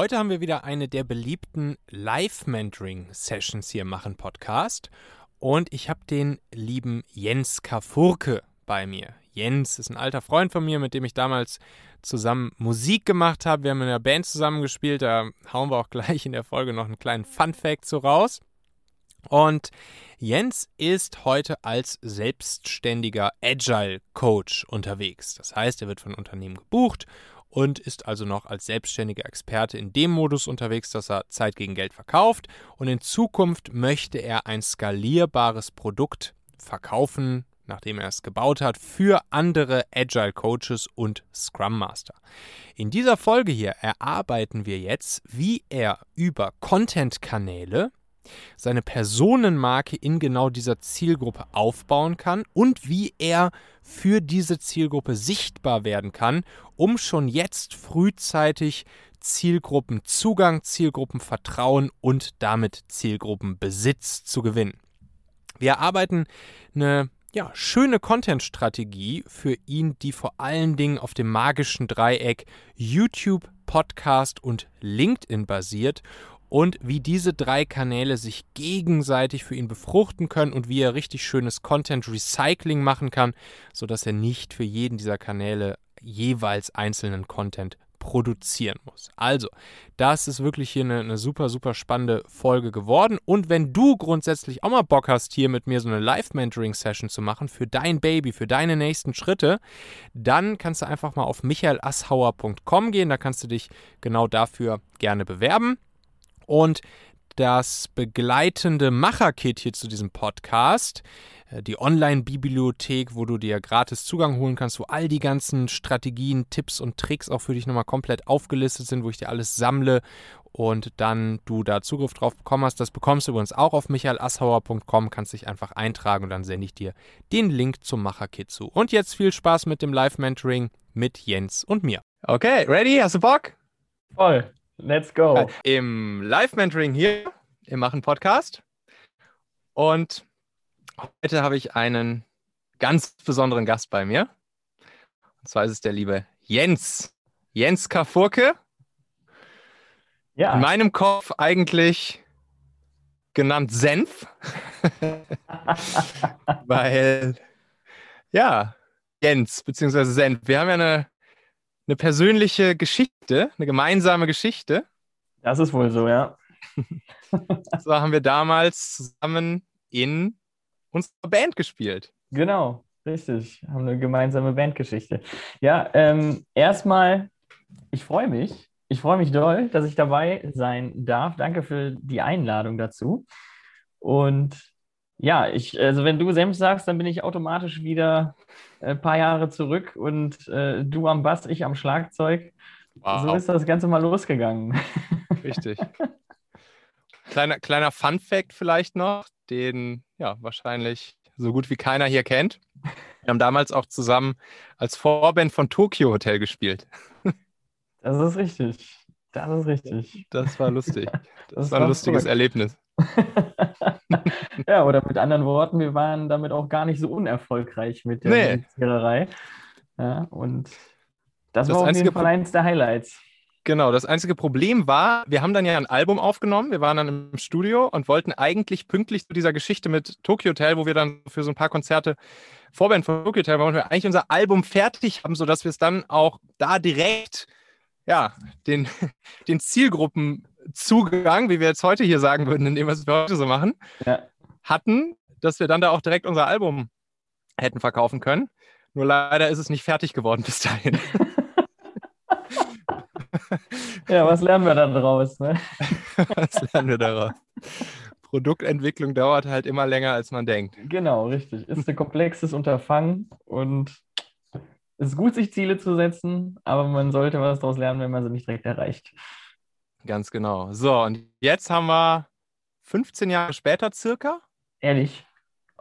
Heute haben wir wieder eine der beliebten Live-Mentoring-Sessions hier machen Podcast. Und ich habe den lieben Jens Kafurke bei mir. Jens ist ein alter Freund von mir, mit dem ich damals zusammen Musik gemacht habe. Wir haben in einer Band zusammengespielt. Da hauen wir auch gleich in der Folge noch einen kleinen Fun-Fact so raus. Und Jens ist heute als selbstständiger Agile Coach unterwegs. Das heißt, er wird von Unternehmen gebucht und ist also noch als selbstständiger Experte in dem Modus unterwegs, dass er Zeit gegen Geld verkauft. Und in Zukunft möchte er ein skalierbares Produkt verkaufen, nachdem er es gebaut hat, für andere Agile Coaches und Scrum Master. In dieser Folge hier erarbeiten wir jetzt, wie er über Content-Kanäle seine Personenmarke in genau dieser Zielgruppe aufbauen kann und wie er für diese Zielgruppe sichtbar werden kann, um schon jetzt frühzeitig Zielgruppenzugang, Zielgruppenvertrauen und damit Zielgruppenbesitz zu gewinnen. Wir erarbeiten eine ja, schöne Content-Strategie für ihn, die vor allen Dingen auf dem magischen Dreieck YouTube, Podcast und LinkedIn basiert und wie diese drei Kanäle sich gegenseitig für ihn befruchten können und wie er richtig schönes Content Recycling machen kann, sodass er nicht für jeden dieser Kanäle jeweils einzelnen Content produzieren muss. Also, das ist wirklich hier eine, eine, super, super spannende Folge geworden. Und wenn du grundsätzlich auch mal Bock hast, hier mit mir so eine Live-Mentoring-Session zu machen für dein Baby, für deine nächsten Schritte, dann kannst du einfach mal auf michaelasshauer.com gehen. Da kannst du dich genau dafür gerne bewerben. Und das begleitende Macherkit hier zu diesem Podcast, äh, die Online-Bibliothek, wo du dir gratis Zugang holen kannst, wo all die ganzen Strategien, Tipps und Tricks auch für dich nochmal komplett aufgelistet sind, wo ich dir alles sammle und dann du da Zugriff drauf bekommen hast. Das bekommst du übrigens auch auf michaelasshauer.com, kannst dich einfach eintragen und dann sende ich dir den Link zum Macherkit zu. Und jetzt viel Spaß mit dem Live-Mentoring mit Jens und mir. Okay, ready? Hast du Bock? Voll. Let's go. Im Live-Mentoring hier im Machen Podcast. Und heute habe ich einen ganz besonderen Gast bei mir. Und zwar ist es der liebe Jens. Jens Kafurke. Ja. In meinem Kopf eigentlich genannt Senf. Weil, ja, Jens bzw. Senf. Wir haben ja eine eine persönliche Geschichte, eine gemeinsame Geschichte. Das ist wohl so, ja. so haben wir damals zusammen in unserer Band gespielt. Genau, richtig. Haben eine gemeinsame Bandgeschichte. Ja, ähm, erstmal, ich freue mich. Ich freue mich doll, dass ich dabei sein darf. Danke für die Einladung dazu. Und ja, ich, also wenn du Senf sagst, dann bin ich automatisch wieder ein äh, paar Jahre zurück und äh, du am Bass, ich am Schlagzeug. Wow. So ist das Ganze mal losgegangen. Richtig. kleiner, kleiner Fun Fact vielleicht noch, den ja wahrscheinlich so gut wie keiner hier kennt. Wir haben damals auch zusammen als Vorband von Tokyo Hotel gespielt. Das ist richtig. Das ist richtig. Das war lustig. Das, das war ein lustiges cool. Erlebnis. ja, oder mit anderen Worten, wir waren damit auch gar nicht so unerfolgreich mit der nee. Ja, und das, das war auf jeden Fall eins der Highlights. Genau, das einzige Problem war, wir haben dann ja ein Album aufgenommen, wir waren dann im Studio und wollten eigentlich pünktlich zu dieser Geschichte mit Tokyo Hotel, wo wir dann für so ein paar Konzerte Vorband von Tokyo Hotel, wollten wir eigentlich unser Album fertig haben, sodass wir es dann auch da direkt, ja, den, den Zielgruppen Zugang, wie wir jetzt heute hier sagen würden, indem wir es heute so machen, ja. hatten, dass wir dann da auch direkt unser Album hätten verkaufen können. Nur leider ist es nicht fertig geworden bis dahin. ja, was lernen wir da draus? Ne? was lernen wir daraus? Produktentwicklung dauert halt immer länger, als man denkt. Genau, richtig. Ist ein komplexes Unterfangen und es ist gut, sich Ziele zu setzen, aber man sollte was daraus lernen, wenn man sie nicht direkt erreicht. Ganz genau. So, und jetzt haben wir 15 Jahre später circa. Ehrlich?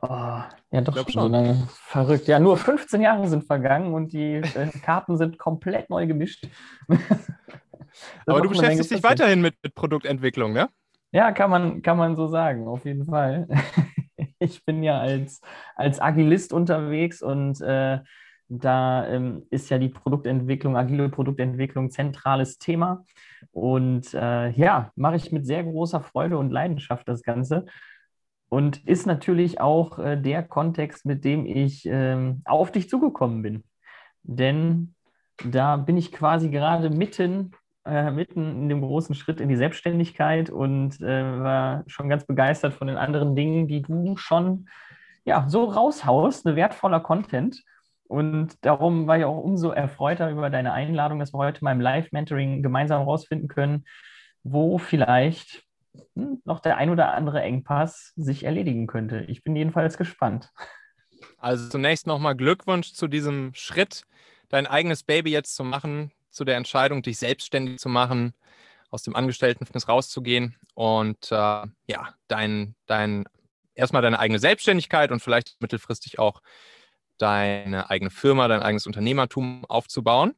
Oh, ja, doch schon so lange. Verrückt. Ja, nur 15 Jahre sind vergangen und die äh, Karten sind komplett neu gemischt. Aber du beschäftigst dich weiterhin mit, mit Produktentwicklung, ne? Ja, kann man, kann man so sagen, auf jeden Fall. ich bin ja als, als Agilist unterwegs und äh, Da ähm, ist ja die Produktentwicklung, agile Produktentwicklung zentrales Thema. Und äh, ja, mache ich mit sehr großer Freude und Leidenschaft das Ganze. Und ist natürlich auch äh, der Kontext, mit dem ich äh, auf dich zugekommen bin. Denn da bin ich quasi gerade mitten, äh, mitten in dem großen Schritt in die Selbstständigkeit und äh, war schon ganz begeistert von den anderen Dingen, die du schon ja, so raushaust, eine wertvoller Content. Und darum war ich auch umso erfreuter über deine Einladung, dass wir heute mal im Live-Mentoring gemeinsam rausfinden können, wo vielleicht hm, noch der ein oder andere Engpass sich erledigen könnte. Ich bin jedenfalls gespannt. Also zunächst nochmal Glückwunsch zu diesem Schritt, dein eigenes Baby jetzt zu machen, zu der Entscheidung, dich selbstständig zu machen, aus dem Angestelltenverhältnis rauszugehen und äh, ja, dein, dein, erstmal deine eigene Selbstständigkeit und vielleicht mittelfristig auch deine eigene Firma, dein eigenes Unternehmertum aufzubauen.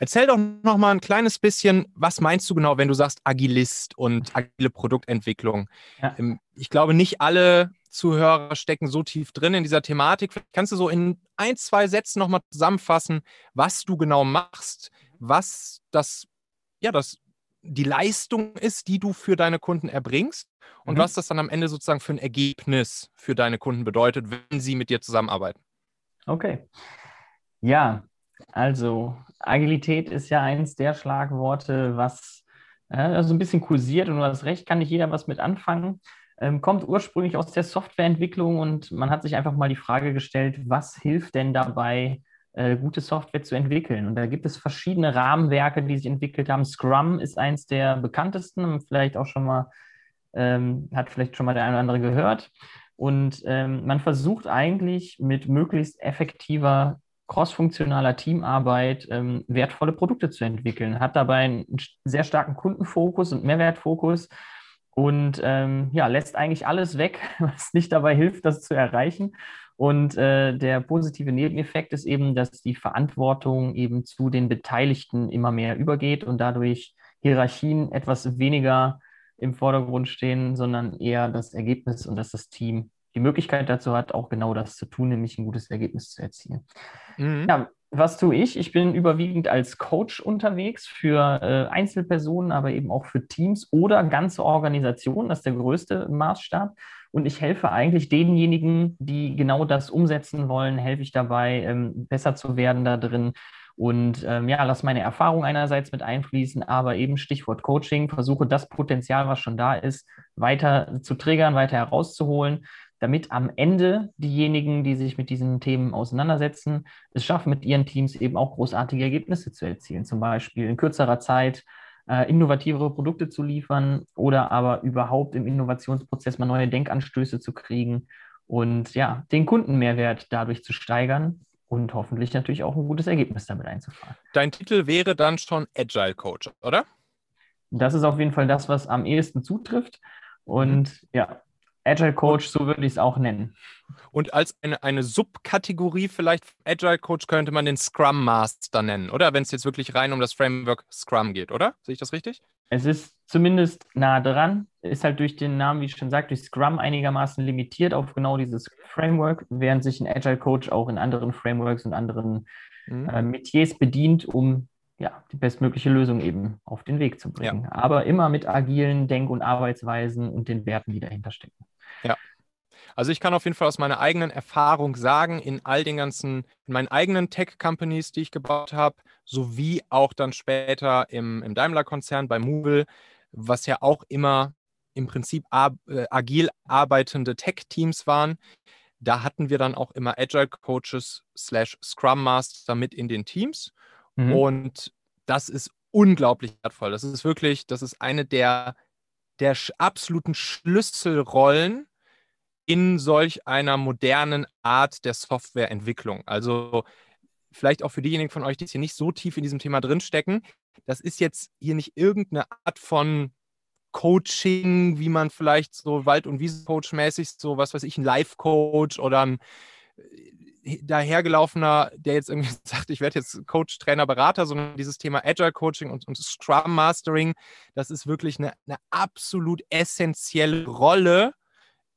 Erzähl doch noch mal ein kleines bisschen, was meinst du genau, wenn du sagst Agilist und agile Produktentwicklung? Ja. Ähm, ich glaube, nicht alle Zuhörer stecken so tief drin in dieser Thematik. Vielleicht kannst du so in ein, zwei Sätzen noch mal zusammenfassen, was du genau machst, was das, ja, das die Leistung ist, die du für deine Kunden erbringst und mhm. was das dann am Ende sozusagen für ein Ergebnis für deine Kunden bedeutet, wenn sie mit dir zusammenarbeiten. Okay. Ja, also Agilität ist ja eins der Schlagworte, was äh, also ein bisschen kursiert und du hast recht, kann nicht jeder was mit anfangen. Ähm, kommt ursprünglich aus der Softwareentwicklung und man hat sich einfach mal die Frage gestellt, was hilft denn dabei, äh, gute Software zu entwickeln? Und da gibt es verschiedene Rahmenwerke, die sich entwickelt haben. Scrum ist eins der bekanntesten, vielleicht auch schon mal, ähm, hat vielleicht schon mal der eine oder andere gehört. Und ähm, man versucht eigentlich mit möglichst effektiver crossfunktionaler Teamarbeit ähm, wertvolle Produkte zu entwickeln, hat dabei einen sehr starken Kundenfokus und Mehrwertfokus und ähm, ja, lässt eigentlich alles weg, was nicht dabei hilft, das zu erreichen. Und äh, der positive Nebeneffekt ist eben, dass die Verantwortung eben zu den Beteiligten immer mehr übergeht und dadurch Hierarchien etwas weniger im Vordergrund stehen, sondern eher das Ergebnis und dass das Team die Möglichkeit dazu hat, auch genau das zu tun, nämlich ein gutes Ergebnis zu erzielen. Mhm. Ja, was tue ich? Ich bin überwiegend als Coach unterwegs für äh, Einzelpersonen, aber eben auch für Teams oder ganze Organisationen. Das ist der größte Maßstab. Und ich helfe eigentlich denjenigen, die genau das umsetzen wollen, helfe ich dabei, ähm, besser zu werden da drin. Und ähm, ja, lass meine Erfahrung einerseits mit einfließen, aber eben Stichwort Coaching, versuche das Potenzial, was schon da ist, weiter zu triggern, weiter herauszuholen, damit am Ende diejenigen, die sich mit diesen Themen auseinandersetzen, es schaffen, mit ihren Teams eben auch großartige Ergebnisse zu erzielen. Zum Beispiel in kürzerer Zeit äh, innovativere Produkte zu liefern oder aber überhaupt im Innovationsprozess mal neue Denkanstöße zu kriegen und ja, den Kundenmehrwert dadurch zu steigern und hoffentlich natürlich auch ein gutes Ergebnis damit einzufahren. Dein Titel wäre dann schon Agile Coach, oder? Das ist auf jeden Fall das, was am ehesten zutrifft. Und mhm. ja, Agile Coach, so würde ich es auch nennen. Und als eine, eine Subkategorie vielleicht Agile Coach könnte man den Scrum Master nennen, oder? Wenn es jetzt wirklich rein um das Framework Scrum geht, oder? Sehe ich das richtig? Es ist zumindest nah dran, ist halt durch den Namen, wie ich schon sagte, durch Scrum einigermaßen limitiert auf genau dieses Framework, während sich ein Agile Coach auch in anderen Frameworks und anderen mhm. äh, Metiers bedient, um ja, die bestmögliche Lösung eben auf den Weg zu bringen. Ja. Aber immer mit agilen Denk- und Arbeitsweisen und den Werten, die dahinter stecken. Ja. Also ich kann auf jeden Fall aus meiner eigenen Erfahrung sagen, in all den ganzen, in meinen eigenen Tech-Companies, die ich gebaut habe, sowie auch dann später im, im Daimler-Konzern bei Movil, was ja auch immer im Prinzip äh, agil arbeitende Tech-Teams waren, da hatten wir dann auch immer Agile Coaches slash Scrum Master mit in den Teams. Mhm. Und das ist unglaublich wertvoll. Das ist wirklich, das ist eine der, der absoluten Schlüsselrollen in solch einer modernen Art der Softwareentwicklung. Also vielleicht auch für diejenigen von euch, die hier nicht so tief in diesem Thema drinstecken, das ist jetzt hier nicht irgendeine Art von Coaching, wie man vielleicht so Wald- und Wiesen-Coach-mäßig, so was weiß ich, ein Life-Coach oder ein dahergelaufener, der jetzt irgendwie sagt, ich werde jetzt Coach, Trainer, Berater, sondern dieses Thema Agile Coaching und, und Scrum Mastering, das ist wirklich eine, eine absolut essentielle Rolle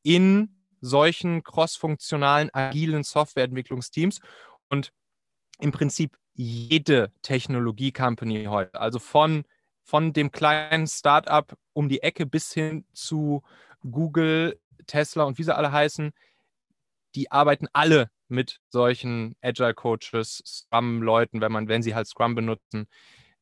in solchen crossfunktionalen, agilen Softwareentwicklungsteams. Und im Prinzip jede Technologie-Company heute, also von, von dem kleinen Startup um die Ecke bis hin zu Google, Tesla und wie sie alle heißen, die arbeiten alle mit solchen Agile Coaches, Scrum-Leuten, wenn man, wenn sie halt Scrum benutzen,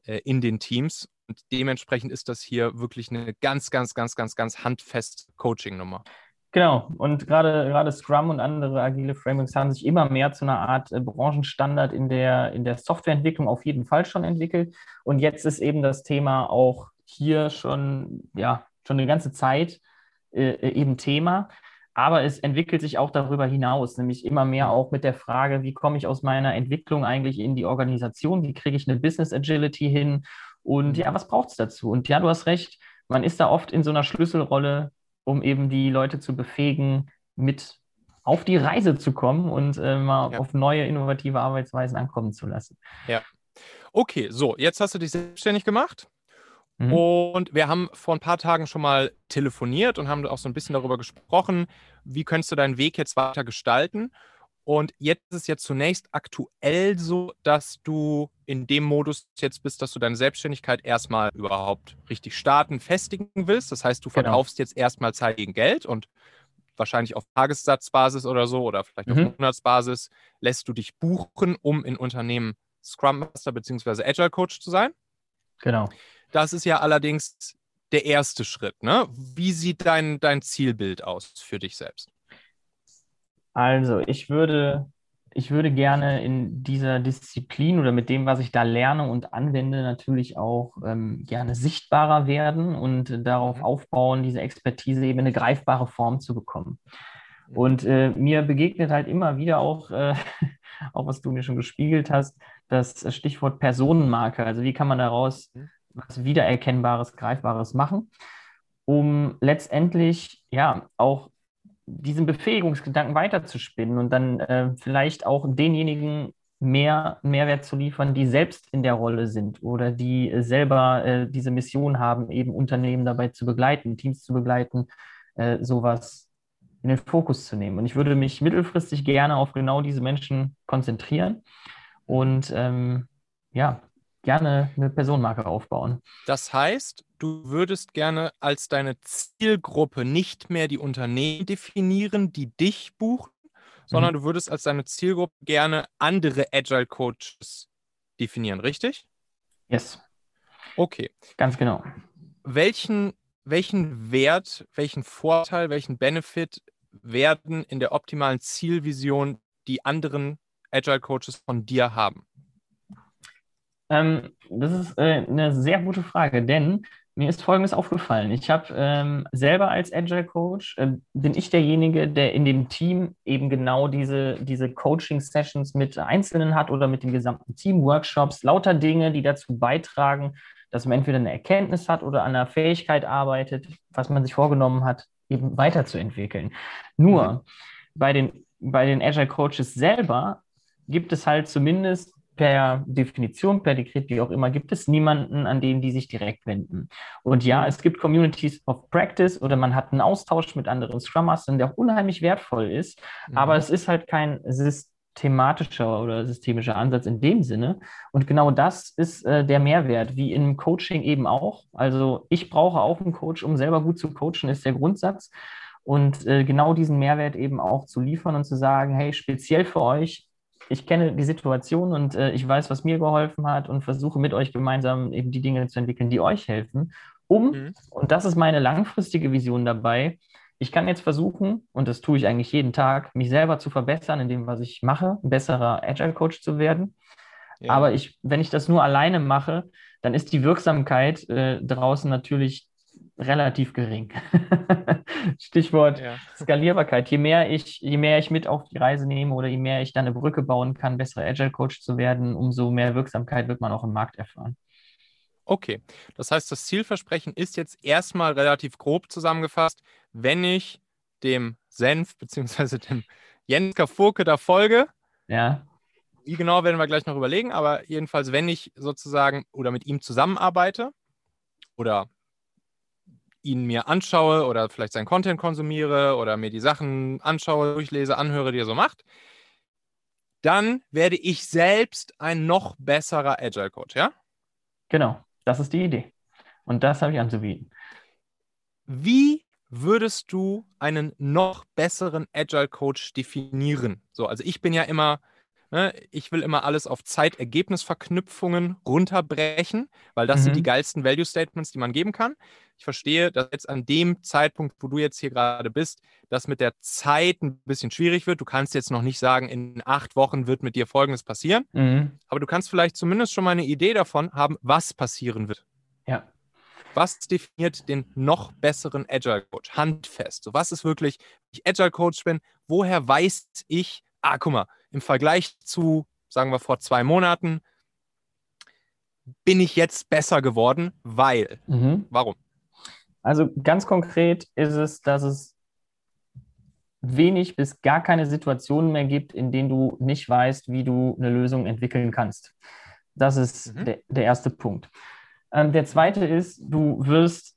äh, in den Teams. Und dementsprechend ist das hier wirklich eine ganz, ganz, ganz, ganz, ganz handfeste Coaching-Nummer. Genau, und gerade, gerade Scrum und andere agile Frameworks haben sich immer mehr zu einer Art äh, Branchenstandard in der, in der Softwareentwicklung auf jeden Fall schon entwickelt. Und jetzt ist eben das Thema auch hier schon, ja, schon eine ganze Zeit äh, äh eben Thema. Aber es entwickelt sich auch darüber hinaus, nämlich immer mehr auch mit der Frage, wie komme ich aus meiner Entwicklung eigentlich in die Organisation? Wie kriege ich eine Business Agility hin? Und ja, was braucht es dazu? Und ja, du hast recht, man ist da oft in so einer Schlüsselrolle, um eben die Leute zu befähigen, mit auf die Reise zu kommen und äh, mal ja. auf neue innovative Arbeitsweisen ankommen zu lassen. Ja. Okay, so, jetzt hast du dich selbstständig gemacht. Mhm. Und wir haben vor ein paar Tagen schon mal telefoniert und haben auch so ein bisschen darüber gesprochen, wie könntest du deinen Weg jetzt weiter gestalten. Und jetzt ist es jetzt zunächst aktuell so, dass du in dem Modus jetzt bist, dass du deine Selbstständigkeit erstmal überhaupt richtig starten, festigen willst. Das heißt, du genau. verkaufst genau. jetzt erstmal Zeit gegen Geld und wahrscheinlich auf Tagessatzbasis oder so oder vielleicht mhm. auf Monatsbasis lässt du dich buchen, um in Unternehmen Scrum Master bzw. Agile Coach zu sein. Genau. Das ist ja allerdings der erste Schritt. Ne? Wie sieht dein, dein Zielbild aus für dich selbst? Also, ich würde, ich würde gerne in dieser Disziplin oder mit dem, was ich da lerne und anwende, natürlich auch ähm, gerne sichtbarer werden und darauf mhm. aufbauen, diese Expertise eben eine greifbare Form zu bekommen. Und äh, mir begegnet halt immer wieder auch, äh, auch was du mir schon gespiegelt hast, das Stichwort Personenmarke. Also wie kann man daraus mhm was Wiedererkennbares, Greifbares machen, um letztendlich ja auch diesen Befähigungsgedanken weiterzuspinnen und dann äh, vielleicht auch denjenigen mehr Mehrwert zu liefern, die selbst in der Rolle sind oder die selber äh, diese Mission haben, eben Unternehmen dabei zu begleiten, Teams zu begleiten, äh, sowas in den Fokus zu nehmen. Und ich würde mich mittelfristig gerne auf genau diese Menschen konzentrieren und ähm, ja, gerne eine Personenmarke aufbauen. Das heißt, du würdest gerne als deine Zielgruppe nicht mehr die Unternehmen definieren, die dich buchen, sondern mhm. du würdest als deine Zielgruppe gerne andere Agile Coaches definieren, richtig? Yes. Okay. Ganz genau. Welchen, welchen Wert, welchen Vorteil, welchen Benefit werden in der optimalen Zielvision die anderen Agile Coaches von dir haben? Ähm, das ist äh, eine sehr gute Frage, denn mir ist Folgendes aufgefallen. Ich habe ähm, selber als Agile Coach, äh, bin ich derjenige, der in dem Team eben genau diese, diese Coaching-Sessions mit Einzelnen hat oder mit dem gesamten Team, Workshops, lauter Dinge, die dazu beitragen, dass man entweder eine Erkenntnis hat oder an einer Fähigkeit arbeitet, was man sich vorgenommen hat, eben weiterzuentwickeln. Nur mhm. bei den, bei den Agile Coaches selber gibt es halt zumindest per Definition, per Dekret, wie auch immer, gibt es niemanden, an den die sich direkt wenden. Und ja, es gibt Communities of Practice oder man hat einen Austausch mit anderen Scrum Mastern, der auch unheimlich wertvoll ist, mhm. aber es ist halt kein systematischer oder systemischer Ansatz in dem Sinne. Und genau das ist äh, der Mehrwert, wie im Coaching eben auch. Also ich brauche auch einen Coach, um selber gut zu coachen, ist der Grundsatz. Und äh, genau diesen Mehrwert eben auch zu liefern und zu sagen, hey, speziell für euch ich kenne die Situation und äh, ich weiß, was mir geholfen hat und versuche mit euch gemeinsam eben die Dinge zu entwickeln, die euch helfen, um, mhm. und das ist meine langfristige Vision dabei, ich kann jetzt versuchen, und das tue ich eigentlich jeden Tag, mich selber zu verbessern in dem, was ich mache, ein besserer Agile Coach zu werden. Ja. Aber ich, wenn ich das nur alleine mache, dann ist die Wirksamkeit äh, draußen natürlich relativ gering. Stichwort ja. Skalierbarkeit. Je mehr, ich, je mehr ich mit auf die Reise nehme oder je mehr ich dann eine Brücke bauen kann, besserer Agile Coach zu werden, umso mehr Wirksamkeit wird man auch im Markt erfahren. Okay, das heißt, das Zielversprechen ist jetzt erstmal relativ grob zusammengefasst. Wenn ich dem Senf bzw. dem Jens Furke da folge, ja. wie genau werden wir gleich noch überlegen, aber jedenfalls, wenn ich sozusagen oder mit ihm zusammenarbeite oder ihn mir anschaue oder vielleicht sein Content konsumiere oder mir die Sachen anschaue, durchlese, anhöre, die er so macht, dann werde ich selbst ein noch besserer Agile Coach, ja? Genau, das ist die Idee. Und das habe ich anzubieten. Wie würdest du einen noch besseren Agile Coach definieren? So, also ich bin ja immer, ich will immer alles auf Zeitergebnisverknüpfungen runterbrechen, weil das mhm. sind die mhm. geilsten Value Statements, die man geben kann. Ich verstehe, dass jetzt an dem Zeitpunkt, wo du jetzt hier gerade bist, das mit der Zeit ein bisschen schwierig wird. Du kannst jetzt noch nicht sagen, in acht Wochen wird mit dir Folgendes passieren, mhm. aber du kannst vielleicht zumindest schon mal eine Idee davon haben, was passieren wird. Ja. Was definiert den noch besseren Agile Coach? Handfest. So, was ist wirklich, wenn ich Agile Coach bin, woher weiß ich, ah, guck mal, im Vergleich zu, sagen wir, vor zwei Monaten, bin ich jetzt besser geworden, weil. Mhm. Warum? Also ganz konkret ist es, dass es wenig bis gar keine Situationen mehr gibt, in denen du nicht weißt, wie du eine Lösung entwickeln kannst. Das ist mhm. der, der erste Punkt. Ähm, der zweite ist, du wirst,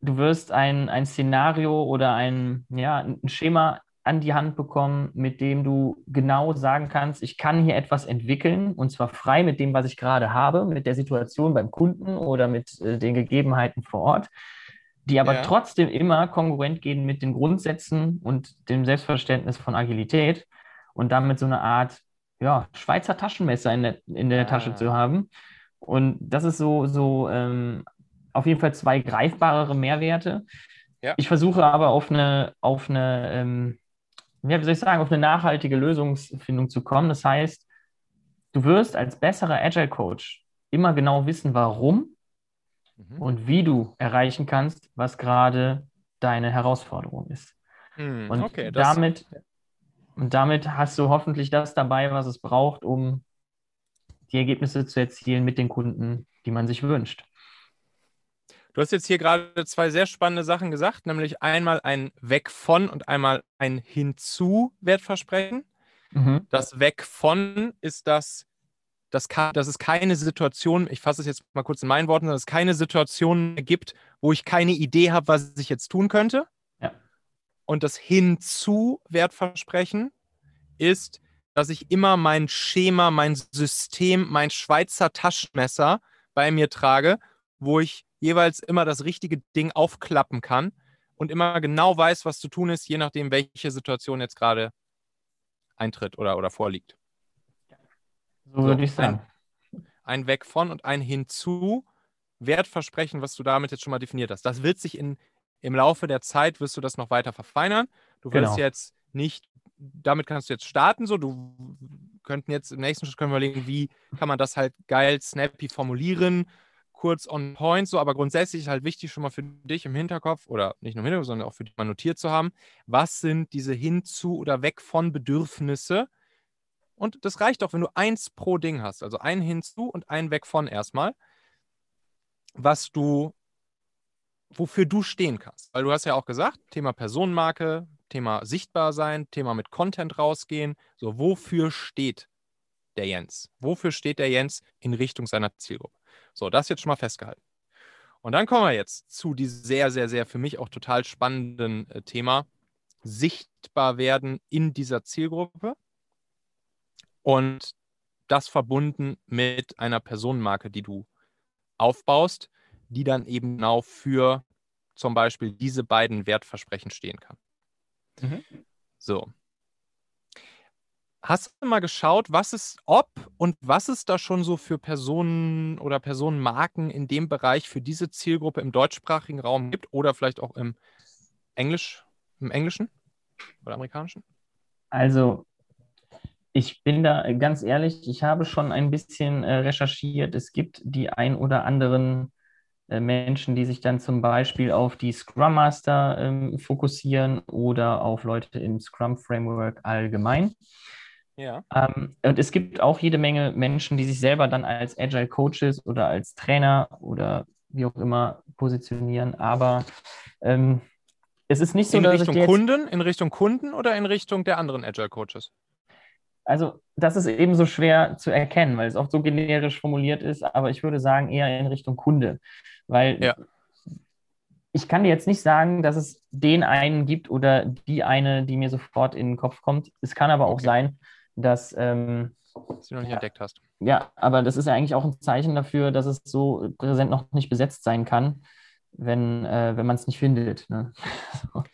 du wirst ein, ein Szenario oder ein, ja, ein Schema an die Hand bekommen, mit dem du genau sagen kannst, ich kann hier etwas entwickeln und zwar frei mit dem, was ich gerade habe, mit der Situation beim Kunden oder mit äh, den Gegebenheiten vor Ort, die aber ja. trotzdem immer kongruent gehen mit den Grundsätzen und dem Selbstverständnis von Agilität und damit so eine Art ja, Schweizer Taschenmesser in der, in der ah. Tasche zu haben, und das ist so, so ähm, auf jeden Fall zwei greifbarere Mehrwerte. Ja. Ich versuche aber auf eine, auf eine, ähm, ja, wie soll ich sagen, auf eine nachhaltige Lösungsfindung zu kommen. Das heißt, du wirst als besserer Agile Coach immer genau wissen, warum mhm. und wie du erreichen kannst, was gerade deine Herausforderung ist. Mhm, und okay, damit, und damit hast du hoffentlich das dabei, was es braucht, um die Ergebnisse zu erzielen mit den Kunden, die man sich wünscht. Du hast jetzt hier gerade zwei sehr spannende Sachen gesagt, nämlich einmal ein Weg von und einmal ein Hinzu Wertversprechen. Mhm. Das Weg von ist das, dass, dass es keine Situation, ich fasse es jetzt mal kurz in meinen Worten, dass es keine Situation gibt, wo ich keine Idee habe, was ich jetzt tun könnte. Ja. Und das Hinzu Wertversprechen ist, dass ich immer mein Schema, mein System, mein Schweizer Taschenmesser bei mir trage, wo ich jeweils immer das richtige Ding aufklappen kann und immer genau weiß, was zu tun ist, je nachdem, welche Situation jetzt gerade eintritt oder, oder vorliegt. So, so würde ich sagen. Ein, ein Weg von und ein Hinzu Wertversprechen, was du damit jetzt schon mal definiert hast. Das wird sich in, im Laufe der Zeit, wirst du das noch weiter verfeinern. Du wirst genau. jetzt nicht damit kannst du jetzt starten. So, du könnten jetzt im nächsten Schritt können wir überlegen, wie kann man das halt geil, snappy formulieren, kurz on point, so, aber grundsätzlich halt wichtig, schon mal für dich im Hinterkopf oder nicht nur im Hinterkopf, sondern auch für dich mal notiert zu haben, was sind diese hinzu oder weg von Bedürfnisse. Und das reicht auch, wenn du eins pro Ding hast, also ein hinzu und ein weg von erstmal, was du, wofür du stehen kannst. Weil du hast ja auch gesagt, Thema Personenmarke, Thema sichtbar sein, Thema mit Content rausgehen. So, wofür steht der Jens? Wofür steht der Jens in Richtung seiner Zielgruppe? So, das jetzt schon mal festgehalten. Und dann kommen wir jetzt zu diesem sehr, sehr, sehr für mich auch total spannenden äh, Thema sichtbar werden in dieser Zielgruppe und das verbunden mit einer Personenmarke, die du aufbaust, die dann eben genau für zum Beispiel diese beiden Wertversprechen stehen kann. Mhm. So. Hast du mal geschaut, was es, ob und was es da schon so für Personen oder Personenmarken in dem Bereich für diese Zielgruppe im deutschsprachigen Raum gibt oder vielleicht auch im Englisch, im Englischen oder amerikanischen? Also, ich bin da ganz ehrlich, ich habe schon ein bisschen äh, recherchiert. Es gibt die ein oder anderen äh, Menschen, die sich dann zum Beispiel auf die Scrum Master ähm, fokussieren oder auf Leute im Scrum Framework allgemein. Ja. Ähm, und es gibt auch jede Menge Menschen, die sich selber dann als Agile Coaches oder als Trainer oder wie auch immer positionieren. Aber ähm, es ist nicht so, in Richtung Kunden, in Richtung Kunden oder in Richtung der anderen Agile Coaches? Also, das ist eben so schwer zu erkennen, weil es oft so generisch formuliert ist, aber ich würde sagen eher in Richtung Kunde. Weil ja. ich kann dir jetzt nicht sagen, dass es den einen gibt oder die eine, die mir sofort in den Kopf kommt. Es kann aber auch okay. sein, dass ähm, du noch nicht Ja. entdeckt hast. Ja, aber das ist ja eigentlich auch ein Zeichen dafür, dass es so präsent noch nicht besetzt sein kann, wenn, äh, wenn man es nicht findet. Ne?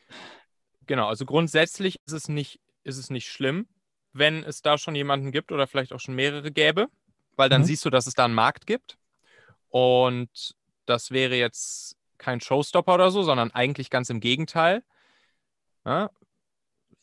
Genau, also grundsätzlich ist es nicht, ist es nicht schlimm, wenn es da schon jemanden gibt oder vielleicht auch schon mehrere gäbe, weil dann Mhm. siehst du, dass es da einen Markt gibt. Und das wäre jetzt kein Showstopper oder so, sondern eigentlich ganz im Gegenteil. Ja,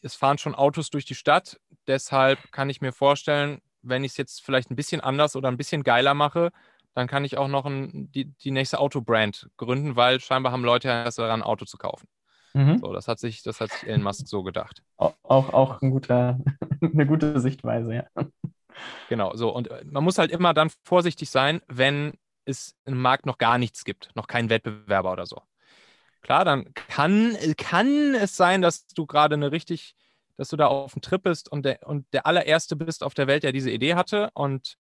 es fahren schon Autos durch die Stadt, deshalb kann ich mir vorstellen, wenn ich es jetzt vielleicht ein bisschen anders oder ein bisschen geiler mache, dann kann ich auch noch ein, die, die nächste Autobrand gründen, weil scheinbar haben Leute Interesse daran, ein Auto zu kaufen. Mhm. So, das hat sich, das hat sich Elon Musk so gedacht. Au- Auch, auch ein guter, eine gute Sichtweise, ja. Genau, so. Und äh, man muss halt immer dann vorsichtig sein, wenn es im Markt noch gar nichts gibt, noch keinen Wettbewerber oder so. Klar, dann kann, kann es sein, dass du gerade eine richtig, dass du da auf dem Trip bist und der, und der allererste bist auf der Welt, der diese Idee hatte und,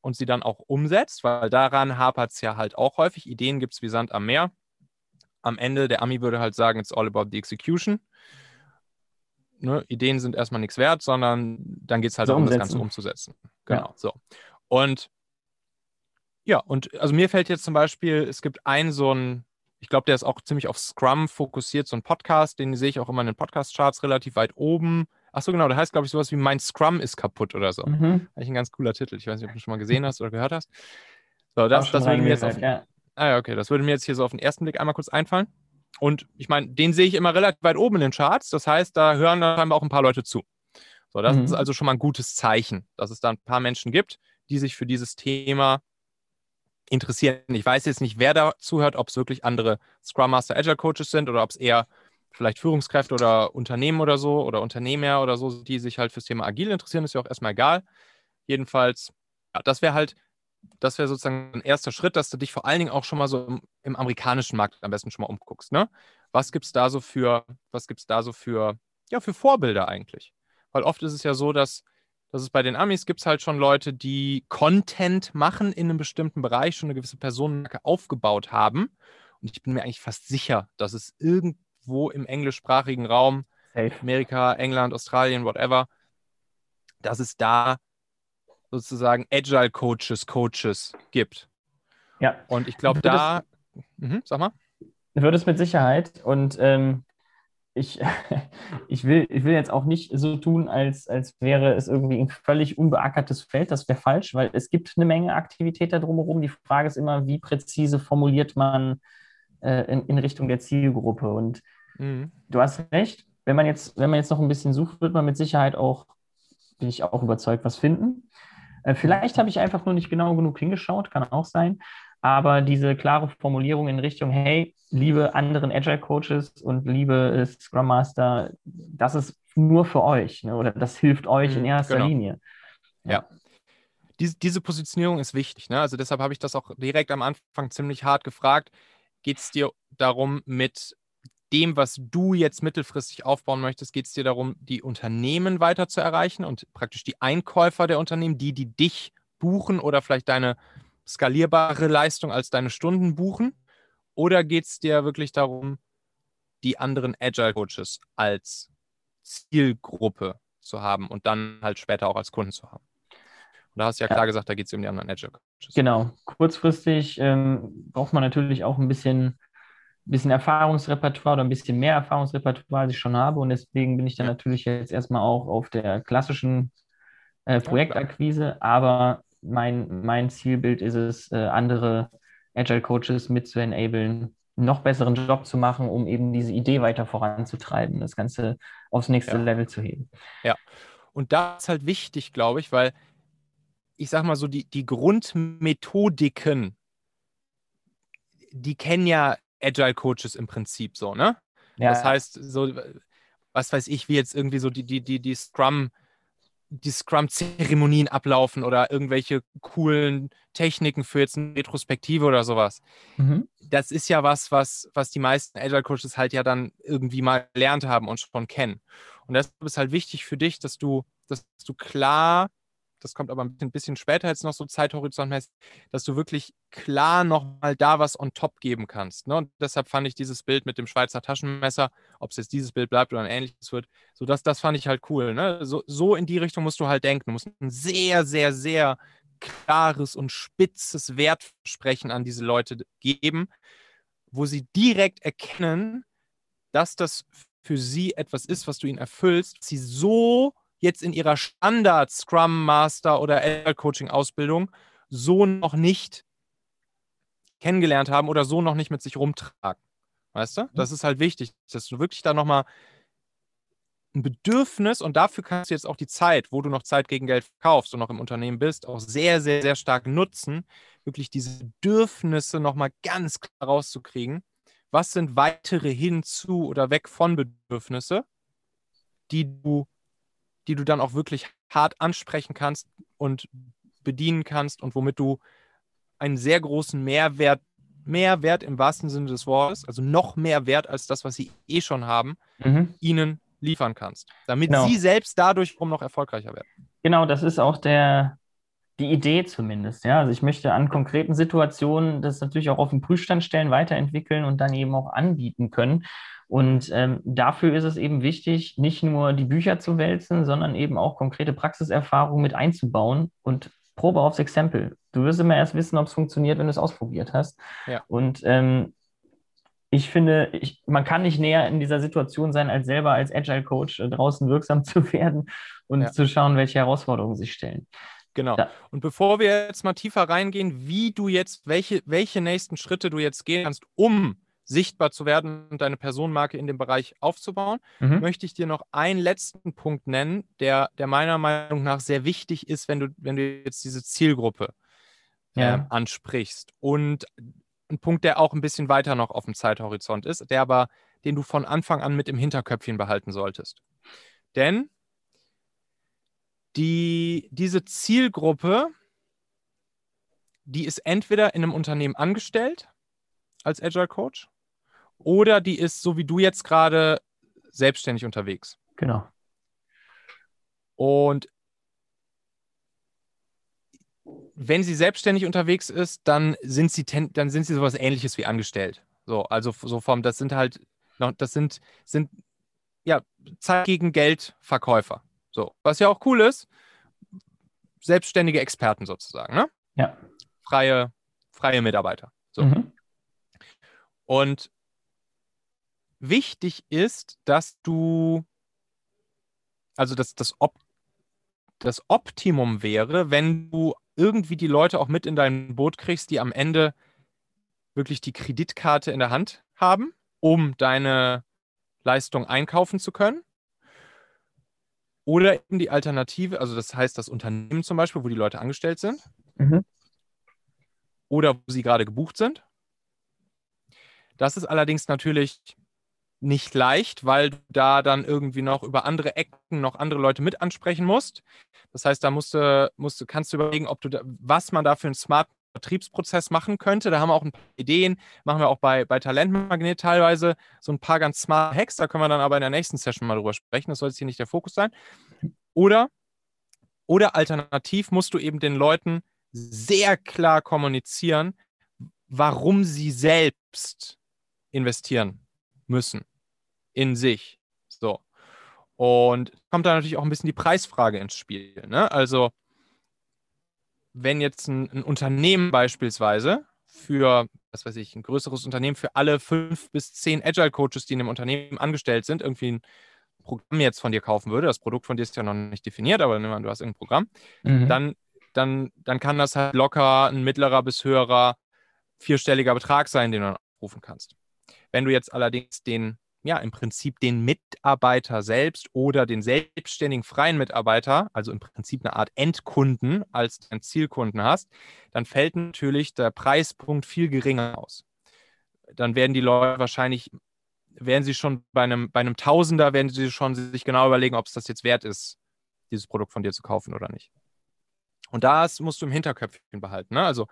und sie dann auch umsetzt, weil daran hapert es ja halt auch häufig. Ideen gibt es wie Sand am Meer. Am Ende, der Ami würde halt sagen, it's all about the execution. Ne, Ideen sind erstmal nichts wert, sondern dann geht es halt darum, das. Ganze umzusetzen. Genau, so. Und ja, und also mir fällt jetzt zum Beispiel, es gibt einen so einen, ich glaube, der ist auch ziemlich auf Scrum fokussiert, so ein Podcast, den sehe ich auch immer in den Podcast-Charts relativ weit oben. Achso, genau, der heißt, glaube ich, sowas wie Mein Scrum ist kaputt oder so. Mhm. Eigentlich ein ganz cooler Titel. Ich weiß nicht, ob du schon mal gesehen hast oder gehört hast. So, das, das würde mir jetzt auf, ja. Ah ja, okay. Das würde mir jetzt hier so auf den ersten Blick einmal kurz einfallen. Und ich meine, den sehe ich immer relativ weit oben in den Charts. Das heißt, da hören dann scheinbar auch ein paar Leute zu. So, das Mhm. ist also schon mal ein gutes Zeichen, dass es da ein paar Menschen gibt, die sich für dieses Thema interessieren. Ich weiß jetzt nicht, wer da zuhört, ob es wirklich andere Scrum Master Agile Coaches sind oder ob es eher vielleicht Führungskräfte oder Unternehmen oder so oder Unternehmer oder so, die sich halt fürs Thema Agil interessieren, ist ja auch erstmal egal. Jedenfalls, ja, das wäre halt das wäre sozusagen ein erster Schritt, dass du dich vor allen Dingen auch schon mal so im, im amerikanischen Markt am besten schon mal umguckst. Ne? Was gibt es da so für, was gibt's da so für, ja, für Vorbilder eigentlich? Weil oft ist es ja so, dass, dass es bei den Amis gibt es halt schon Leute, die Content machen in einem bestimmten Bereich, schon eine gewisse Personenmarke aufgebaut haben. Und ich bin mir eigentlich fast sicher, dass es irgendwo im englischsprachigen Raum Safe. Amerika, England, Australien, whatever, dass es da sozusagen Agile Coaches, Coaches gibt. Ja, Und ich glaube, da, mhm, sag mal, wird es mit Sicherheit. Und ähm, ich, ich, will, ich will jetzt auch nicht so tun, als, als wäre es irgendwie ein völlig unbeackertes Feld. Das wäre falsch, weil es gibt eine Menge Aktivität da drumherum. Die Frage ist immer, wie präzise formuliert man äh, in, in Richtung der Zielgruppe. Und mhm. du hast recht, wenn man jetzt, wenn man jetzt noch ein bisschen sucht, wird man mit Sicherheit auch, bin ich auch überzeugt, was finden. Äh, vielleicht habe ich einfach nur nicht genau genug hingeschaut, kann auch sein. Aber diese klare Formulierung in Richtung, hey, liebe anderen Agile Coaches und liebe äh, Scrum Master, das ist nur für euch ne? oder das hilft euch in Mhm, erster genau. Linie. diese, diese Positionierung ist wichtig. Ne? Also deshalb habe ich das auch direkt am Anfang ziemlich hart gefragt. Geht es dir darum, mit dem, was du jetzt mittelfristig aufbauen möchtest, geht es dir darum, die Unternehmen weiter zu erreichen und praktisch die Einkäufer der Unternehmen, die, die dich buchen oder vielleicht deine skalierbare Leistung als deine Stunden buchen? Oder geht es dir wirklich darum, die anderen Agile Coaches als Zielgruppe zu haben und dann halt später auch als Kunden zu haben? Und da hast du ja Ja. klar gesagt, da geht es um die anderen Agile Coaches. Genau. Kurzfristig ähm, braucht man natürlich auch ein bisschen, bisschen Erfahrungsrepertoire oder ein bisschen mehr Erfahrungsrepertoire, als ich schon habe. Und deswegen bin ich dann natürlich jetzt erstmal auch auf der klassischen äh. Projektakquise. Aber mein, mein Zielbild ist es, äh, andere Agile Coaches mit zu enablen, noch besseren Job zu machen, um eben diese Idee weiter voranzutreiben, das Ganze aufs nächste Ja. Level zu heben. Und das ist halt wichtig, glaube ich, weil ich sag mal so, die, die Grundmethodiken, die kennen ja Agile Coaches im Prinzip so, ne? Ja, Das heißt, so, was weiß ich, wie jetzt irgendwie so die, die, die, die Scrum, die Scrum-Zeremonien ablaufen oder irgendwelche coolen Techniken für jetzt eine Retrospektive oder sowas. mhm. das ist ja was, was, was die meisten Agile Coaches halt ja dann irgendwie mal gelernt haben und schon kennen. Und deshalb ist halt wichtig für dich, dass du, dass du klar das kommt aber ein bisschen später jetzt noch so zeithorizontmäßig, dass du wirklich klar nochmal da was on top geben kannst. Ne? Und deshalb fand ich dieses Bild mit dem Schweizer Taschenmesser, ob es jetzt dieses Bild bleibt oder ein ähnliches wird, so das, das fand ich halt cool. Ne? So, so in die Richtung musst du halt denken. Du musst ein sehr, sehr, sehr klares und spitzes Wertversprechen an diese Leute geben, wo sie direkt erkennen, dass das für sie etwas ist, was du ihnen erfüllst, sie so jetzt in ihrer Standard Scrum Master oder Agile Coaching Ausbildung so noch nicht kennengelernt haben oder so noch nicht mit sich rumtragen. Weißt du? Mhm. Das ist halt wichtig, dass du wirklich da nochmal ein Bedürfnis und dafür kannst du jetzt auch die Zeit, wo du noch Zeit gegen Geld verkaufst und noch im Unternehmen bist, auch sehr, sehr, sehr stark nutzen, wirklich diese Bedürfnisse nochmal ganz klar rauszukriegen. Was sind weitere hinzu oder weg von Bedürfnisse, die du die du dann auch wirklich hart ansprechen kannst und bedienen kannst und womit du einen sehr großen Mehrwert, Mehrwert im wahrsten Sinne des Wortes, also noch mehr Wert als das, was sie eh schon haben, mhm. ihnen liefern kannst, damit genau. sie selbst dadurch um noch erfolgreicher werden. Genau, das ist auch der, die Idee zumindest. Ja? Also ich möchte an konkreten Situationen das natürlich auch auf den Prüfstand stellen, weiterentwickeln und dann eben auch anbieten können. Und ähm, dafür ist es eben wichtig, nicht nur die Bücher zu wälzen, sondern eben auch konkrete Praxiserfahrungen mit einzubauen und Probe aufs Exempel. Du wirst immer erst wissen, ob es funktioniert, wenn du es ausprobiert hast. Ja. Und ähm, ich finde, ich, man kann nicht näher in dieser Situation sein, als selber als Agile Coach äh, draußen wirksam zu werden und ja. zu schauen, welche Herausforderungen sich stellen. Genau. Da. Und bevor wir jetzt mal tiefer reingehen, wie du jetzt, welche, welche nächsten Schritte du jetzt gehen kannst, um sichtbar zu werden und deine Personenmarke in dem Bereich aufzubauen, mhm. möchte ich dir noch einen letzten Punkt nennen, der, der meiner Meinung nach sehr wichtig ist, wenn du, wenn du jetzt diese Zielgruppe ja. äh, ansprichst. Und ein Punkt, der auch ein bisschen weiter noch auf dem Zeithorizont ist, der aber, den du von Anfang an mit im Hinterköpfchen behalten solltest. Denn die, diese Zielgruppe, die ist entweder in einem Unternehmen angestellt als Agile Coach oder die ist, so wie du jetzt gerade, selbstständig unterwegs. Genau. Und wenn sie selbstständig unterwegs ist, dann sind sie, dann sind sie sowas ähnliches wie angestellt. So, also so vom, das sind halt, das sind, sind ja, Zeit gegen Geld Verkäufer. So, was ja auch cool ist, selbstständige Experten sozusagen, ne? Ja. Freie, freie Mitarbeiter. So. Mhm. Und wichtig ist, dass du, also dass das, Op das Optimum wäre, wenn du irgendwie die Leute auch mit in dein Boot kriegst, die am Ende wirklich die Kreditkarte in der Hand haben, um deine Leistung einkaufen zu können. Oder eben die Alternative, also das heißt das Unternehmen zum Beispiel, wo die Leute angestellt sind. Mhm. Oder wo sie gerade gebucht sind. Das ist allerdings natürlich nicht leicht, weil du da dann irgendwie noch über andere Ecken noch andere Leute mit ansprechen musst. Das heißt, da musst du, musst du, kannst du überlegen, ob du da, was man da für einen smarten Vertriebsprozess machen könnte. Da haben wir auch ein paar Ideen, machen wir auch bei, bei Talentmagnet teilweise so ein paar ganz smart Hacks. Da können wir dann aber in der nächsten Session mal drüber sprechen. Das soll jetzt hier nicht der Fokus sein. Oder, oder alternativ musst du eben den Leuten sehr klar kommunizieren, warum sie selbst investieren müssen in sich. So. Und kommt da natürlich auch ein bisschen die Preisfrage ins Spiel. Ne? Also, wenn jetzt ein, ein, Unternehmen beispielsweise für, was weiß ich, ein größeres Unternehmen für alle fünf bis zehn Agile Coaches, die in dem Unternehmen angestellt sind, irgendwie ein Programm jetzt von dir kaufen würde, das Produkt von dir ist ja noch nicht definiert, aber an, du hast irgendein Programm, mhm. dann, dann, dann kann das halt locker ein mittlerer bis höherer vierstelliger Betrag sein, den du rufen kannst. Wenn du jetzt allerdings den, ja, im Prinzip den Mitarbeiter selbst oder den selbstständigen freien Mitarbeiter, also im Prinzip eine Art Endkunden als dein Zielkunden hast, dann fällt natürlich der Preispunkt viel geringer aus. Dann werden die Leute wahrscheinlich, werden sie schon bei einem, bei einem Tausender, werden sie schon sich genau überlegen, ob es das jetzt wert ist, dieses Produkt von dir zu kaufen oder nicht. Und das musst du im Hinterköpfchen behalten. Ne? Also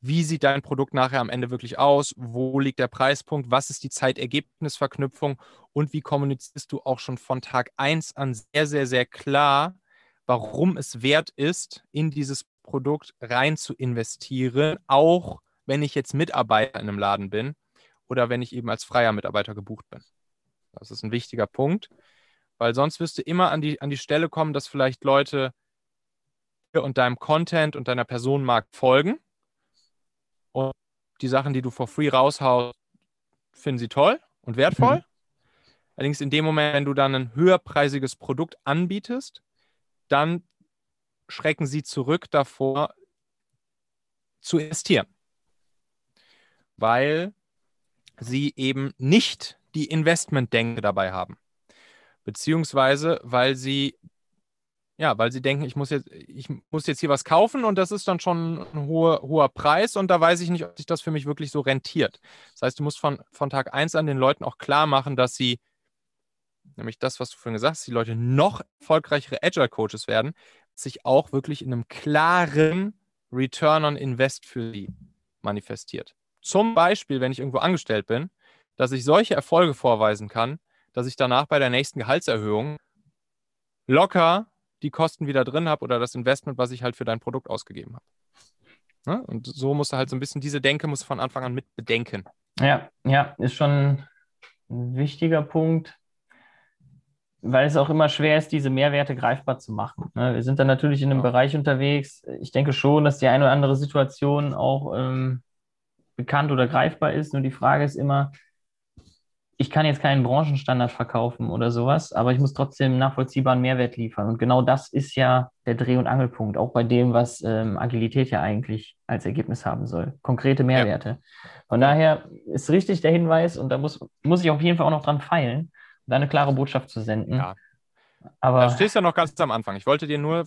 wie sieht dein Produkt nachher am Ende wirklich aus, wo liegt der Preispunkt, was ist die Zeitergebnisverknüpfung? Und wie kommunizierst du auch schon von Tag 1 an sehr, sehr, sehr klar, warum es wert ist, in dieses Produkt rein zu investieren, auch wenn ich jetzt Mitarbeiter in einem Laden bin oder wenn ich eben als freier Mitarbeiter gebucht bin. Das ist ein wichtiger Punkt, weil sonst wirst du immer an die, an die Stelle kommen, dass vielleicht Leute dir und deinem Content und deiner Personenmarkt folgen und die Sachen, die du for free raushaust, finden sie toll und wertvoll. Mhm. Allerdings in dem Moment, wenn du dann ein höherpreisiges Produkt anbietest, dann schrecken sie zurück davor zu investieren, weil sie eben nicht die Investmentdenke dabei haben, beziehungsweise weil sie ja, weil sie denken, ich muss jetzt, ich muss jetzt hier was kaufen und das ist dann schon ein hoher, hoher Preis und da weiß ich nicht, ob sich das für mich wirklich so rentiert. Das heißt, du musst von, von Tag 1 an den Leuten auch klar machen, dass sie, nämlich das, was du vorhin gesagt hast, die Leute noch erfolgreichere Agile Coaches werden, sich auch wirklich in einem klaren Return on Invest für sie manifestiert. Zum Beispiel, wenn ich irgendwo angestellt bin, dass ich solche Erfolge vorweisen kann, dass ich danach bei der nächsten Gehaltserhöhung locker die Kosten wieder drin habe oder das Investment, was ich halt für dein Produkt ausgegeben habe. Ne? Und so musst du halt so ein bisschen diese Denke musst du von Anfang an mit bedenken. Ja, ja, ist schon ein wichtiger Punkt, weil es auch immer schwer ist, diese Mehrwerte greifbar zu machen. Ne? Wir sind dann natürlich in einem ja. Bereich unterwegs. Ich denke schon, dass die eine oder andere Situation auch ähm, bekannt oder greifbar ist. Nur die Frage ist immer, ich kann jetzt keinen Branchenstandard verkaufen oder sowas, aber ich muss trotzdem nachvollziehbaren Mehrwert liefern. Und genau das ist ja der Dreh- und Angelpunkt, auch bei dem, was ähm, Agilität ja eigentlich als Ergebnis haben soll. Konkrete Mehrwerte. Ja. Von daher ist richtig der Hinweis und da muss, muss ich auf jeden Fall auch noch dran feilen, da eine klare Botschaft zu senden. Ja. Aber da stehst ja noch ganz am Anfang. Ich wollte dir nur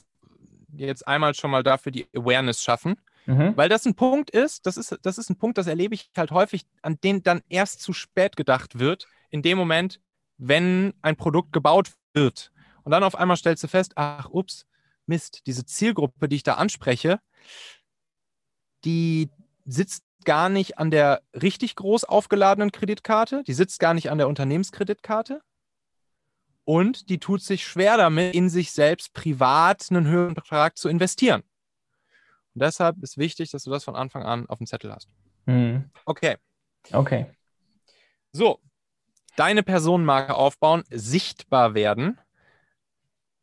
jetzt einmal schon mal dafür die Awareness schaffen. Mhm. Weil das ein Punkt ist, das ist, das ist ein Punkt, das erlebe ich halt häufig, an den dann erst zu spät gedacht wird, in dem Moment, wenn ein Produkt gebaut wird. Und dann auf einmal stellst du fest, ach, ups, Mist, diese Zielgruppe, die ich da anspreche, die sitzt gar nicht an der richtig groß aufgeladenen Kreditkarte, die sitzt gar nicht an der Unternehmenskreditkarte und die tut sich schwer damit, in sich selbst privat einen höheren Betrag zu investieren. Und deshalb ist wichtig, dass du das von Anfang an auf dem Zettel hast. Mhm. Okay. Okay. So, deine Personenmarke aufbauen, sichtbar werden.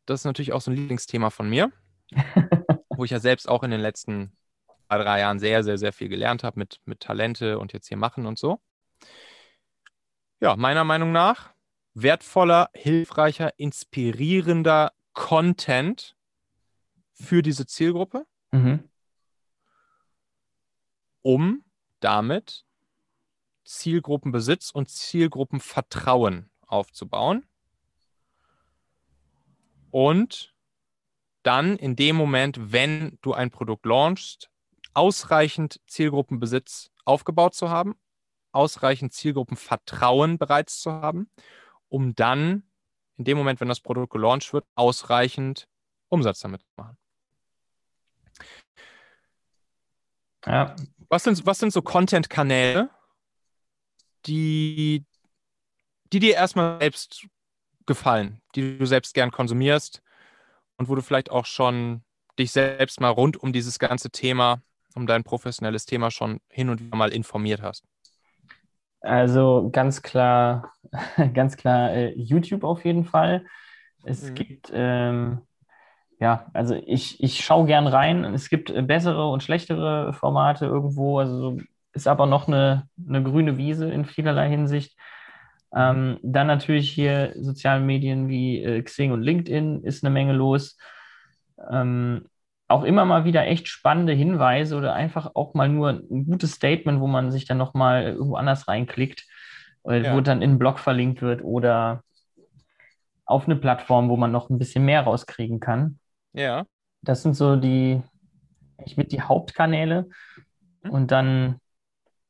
Das ist natürlich auch so ein Lieblingsthema von mir, wo ich ja selbst auch in den letzten zwei, drei Jahren sehr, sehr, sehr viel gelernt habe mit, mit Talente und jetzt hier machen und so. Ja, meiner Meinung nach wertvoller, hilfreicher, inspirierender Content für diese Zielgruppe. Mhm um damit Zielgruppenbesitz und Zielgruppenvertrauen aufzubauen. Und dann in dem Moment, wenn du ein Produkt launchst, ausreichend Zielgruppenbesitz aufgebaut zu haben, ausreichend Zielgruppenvertrauen bereits zu haben, um dann in dem Moment, wenn das Produkt gelauncht wird, ausreichend Umsatz damit zu machen. Ja, was sind, was sind so Content-Kanäle, die, die dir erstmal selbst gefallen, die du selbst gern konsumierst und wo du vielleicht auch schon dich selbst mal rund um dieses ganze Thema, um dein professionelles Thema schon hin und wieder mal informiert hast? Also ganz klar, ganz klar äh, YouTube auf jeden Fall. Es mhm. gibt ähm, ja, also ich, ich schaue gern rein. Es gibt äh, bessere und schlechtere Formate irgendwo. Also ist aber noch eine, eine grüne Wiese in vielerlei Hinsicht. Ähm, dann natürlich hier soziale Medien wie äh, Xing und LinkedIn ist eine Menge los. Ähm, auch immer mal wieder echt spannende Hinweise oder einfach auch mal nur ein gutes Statement, wo man sich dann nochmal irgendwo anders reinklickt, äh, ja. wo dann in einen Blog verlinkt wird oder auf eine Plattform, wo man noch ein bisschen mehr rauskriegen kann. Ja. Das sind so die, ich mit die Hauptkanäle mhm. und dann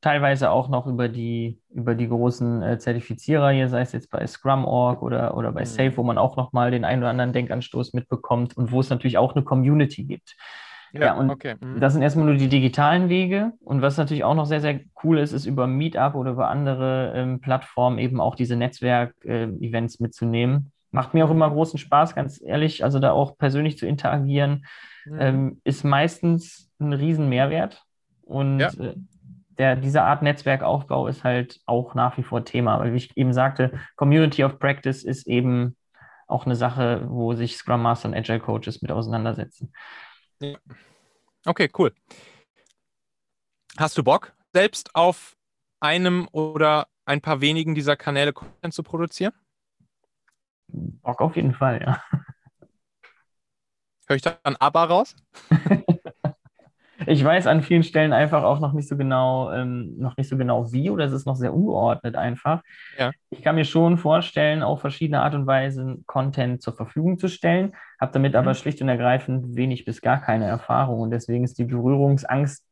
teilweise auch noch über die, über die großen äh, Zertifizierer hier, sei es jetzt bei Scrum.org oder, oder bei mhm. Safe, wo man auch nochmal den einen oder anderen Denkanstoß mitbekommt und wo es natürlich auch eine Community gibt. Ja, ja und okay. mhm. das sind erstmal nur die digitalen Wege. Und was natürlich auch noch sehr, sehr cool ist, ist über Meetup oder über andere ähm, Plattformen eben auch diese Netzwerk-Events äh, mitzunehmen Macht mir auch immer großen Spaß, ganz ehrlich. Also da auch persönlich zu interagieren, mhm. ähm, ist meistens ein Riesenmehrwert. Und ja. äh, der, diese Art Netzwerkaufbau ist halt auch nach wie vor Thema. Weil wie ich eben sagte, Community of Practice ist eben auch eine Sache, wo sich Scrum Master und Agile Coaches mit auseinandersetzen. Ja. Okay, cool. Hast du Bock, selbst auf einem oder ein paar wenigen dieser Kanäle Content zu produzieren? Bock auf jeden Fall, ja. Höre ich da ein Aber raus? ich weiß an vielen Stellen einfach auch noch nicht so genau, ähm, noch nicht so genau wie oder es ist noch sehr ungeordnet einfach. Ja. Ich kann mir schon vorstellen, auf verschiedene Art und Weise Content zur Verfügung zu stellen, habe damit mhm. aber schlicht und ergreifend wenig bis gar keine Erfahrung und deswegen ist die Berührungsangst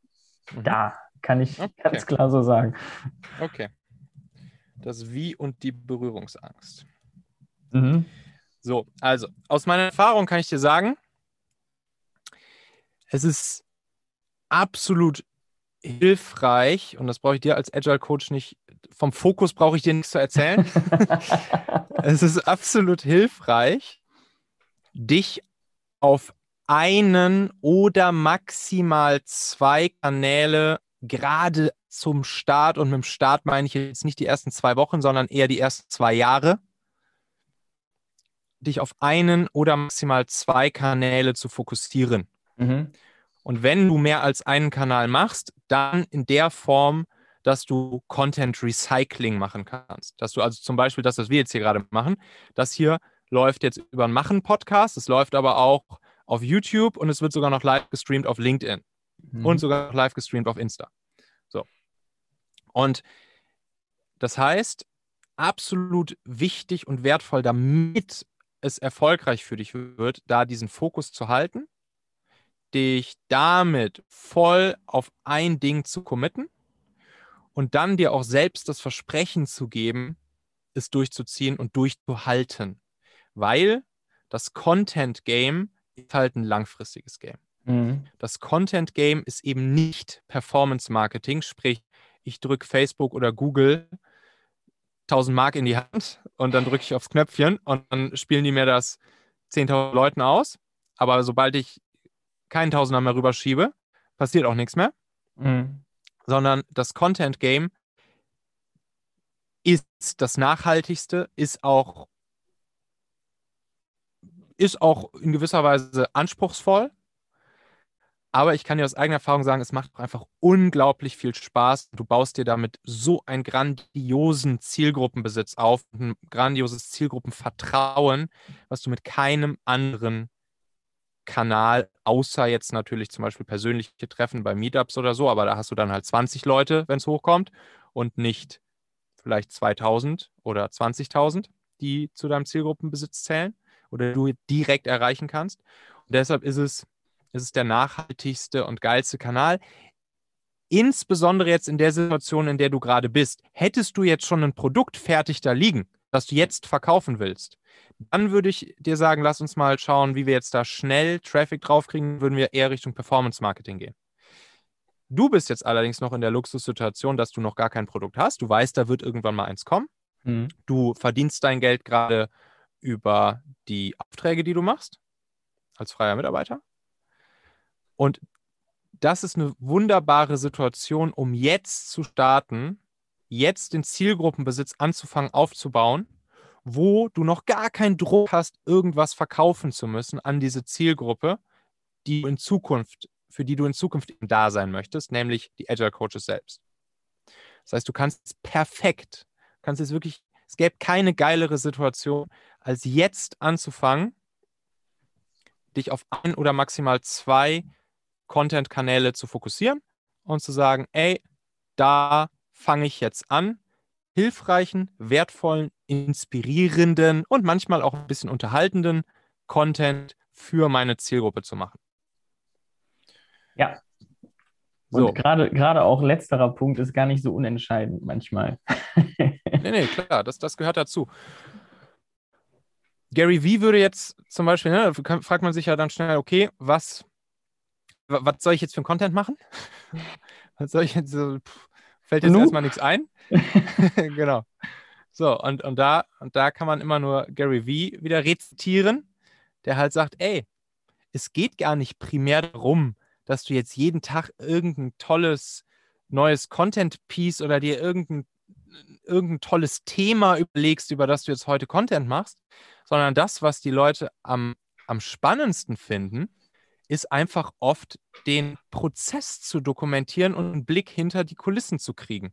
mhm. da, kann ich okay. ganz klar so sagen. Okay. Das Wie und die Berührungsangst. Mhm. So, also aus meiner Erfahrung kann ich dir sagen, es ist absolut hilfreich, und das brauche ich dir als Agile Coach nicht, vom Fokus brauche ich dir nichts zu erzählen. es ist absolut hilfreich, dich auf einen oder maximal zwei Kanäle gerade zum Start, und mit dem Start meine ich jetzt nicht die ersten zwei Wochen, sondern eher die ersten zwei Jahre, dich auf einen oder maximal zwei Kanäle zu fokussieren. Mhm. Und wenn du mehr als einen Kanal machst, dann in der Form, dass du Content Recycling machen kannst. Dass du also zum Beispiel das, was wir jetzt hier gerade machen, das hier läuft jetzt über einen Machen-Podcast, es läuft aber auch auf YouTube und es wird sogar noch live gestreamt auf LinkedIn mhm. und sogar noch live gestreamt auf Insta. So. Und das heißt, absolut wichtig und wertvoll, damit es erfolgreich für dich wird, da diesen Fokus zu halten, dich damit voll auf ein Ding zu committen und dann dir auch selbst das Versprechen zu geben, es durchzuziehen und durchzuhalten. Weil das Content Game ist halt ein langfristiges Game. Mhm. Das Content Game ist eben nicht Performance Marketing, sprich, ich drücke Facebook oder Google 1000 Mark in die Hand und dann drücke ich aufs Knöpfchen und dann spielen die mir das 10.000 Leuten aus. Aber sobald ich keinen Tausender mehr rüberschiebe, passiert auch nichts mehr. Mhm. Sondern das Content Game ist das nachhaltigste, ist auch, ist auch in gewisser Weise anspruchsvoll, aber ich kann dir aus eigener Erfahrung sagen, es macht einfach unglaublich viel Spaß. Du baust dir damit so einen grandiosen Zielgruppenbesitz auf, ein grandioses Zielgruppenvertrauen, was du mit keinem anderen Kanal, außer jetzt natürlich zum Beispiel persönliche Treffen bei Meetups oder so, aber da hast du dann halt 20 Leute, wenn es hochkommt und nicht vielleicht 2000 oder 20.000, die zu deinem Zielgruppenbesitz zählen oder du direkt erreichen kannst. Und deshalb ist es es ist der nachhaltigste und geilste Kanal. Insbesondere jetzt in der Situation, in der du gerade bist. Hättest du jetzt schon ein Produkt fertig da liegen, das du jetzt verkaufen willst, dann würde ich dir sagen, lass uns mal schauen, wie wir jetzt da schnell Traffic draufkriegen, würden wir eher Richtung Performance Marketing gehen. Du bist jetzt allerdings noch in der Luxussituation, dass du noch gar kein Produkt hast. Du weißt, da wird irgendwann mal eins kommen. Mhm. Du verdienst dein Geld gerade über die Aufträge, die du machst als freier Mitarbeiter. Und das ist eine wunderbare Situation, um jetzt zu starten, jetzt den Zielgruppenbesitz anzufangen aufzubauen, wo du noch gar keinen Druck hast, irgendwas verkaufen zu müssen an diese Zielgruppe, die in Zukunft, für die du in Zukunft da sein möchtest, nämlich die Agile Coaches selbst. Das heißt, du kannst perfekt, kannst es wirklich, es gäbe keine geilere Situation, als jetzt anzufangen, dich auf ein oder maximal zwei Content-Kanäle zu fokussieren und zu sagen, ey, da fange ich jetzt an, hilfreichen, wertvollen, inspirierenden und manchmal auch ein bisschen unterhaltenden Content für meine Zielgruppe zu machen. Ja. Und so. gerade, gerade auch letzterer Punkt ist gar nicht so unentscheidend manchmal. nee, nee, klar, das, das gehört dazu. Gary V würde jetzt zum Beispiel, ne, fragt man sich ja dann schnell, okay, was was soll ich jetzt für einen Content machen? Was soll ich jetzt so, pff, fällt jetzt erstmal nichts ein? genau. So, und, und, da, und da kann man immer nur Gary Vee wieder rezitieren, der halt sagt, ey, es geht gar nicht primär darum, dass du jetzt jeden Tag irgendein tolles neues Content-Piece oder dir irgendein, irgendein tolles Thema überlegst, über das du jetzt heute Content machst, sondern das, was die Leute am, am spannendsten finden, ist einfach oft den Prozess zu dokumentieren und einen Blick hinter die Kulissen zu kriegen.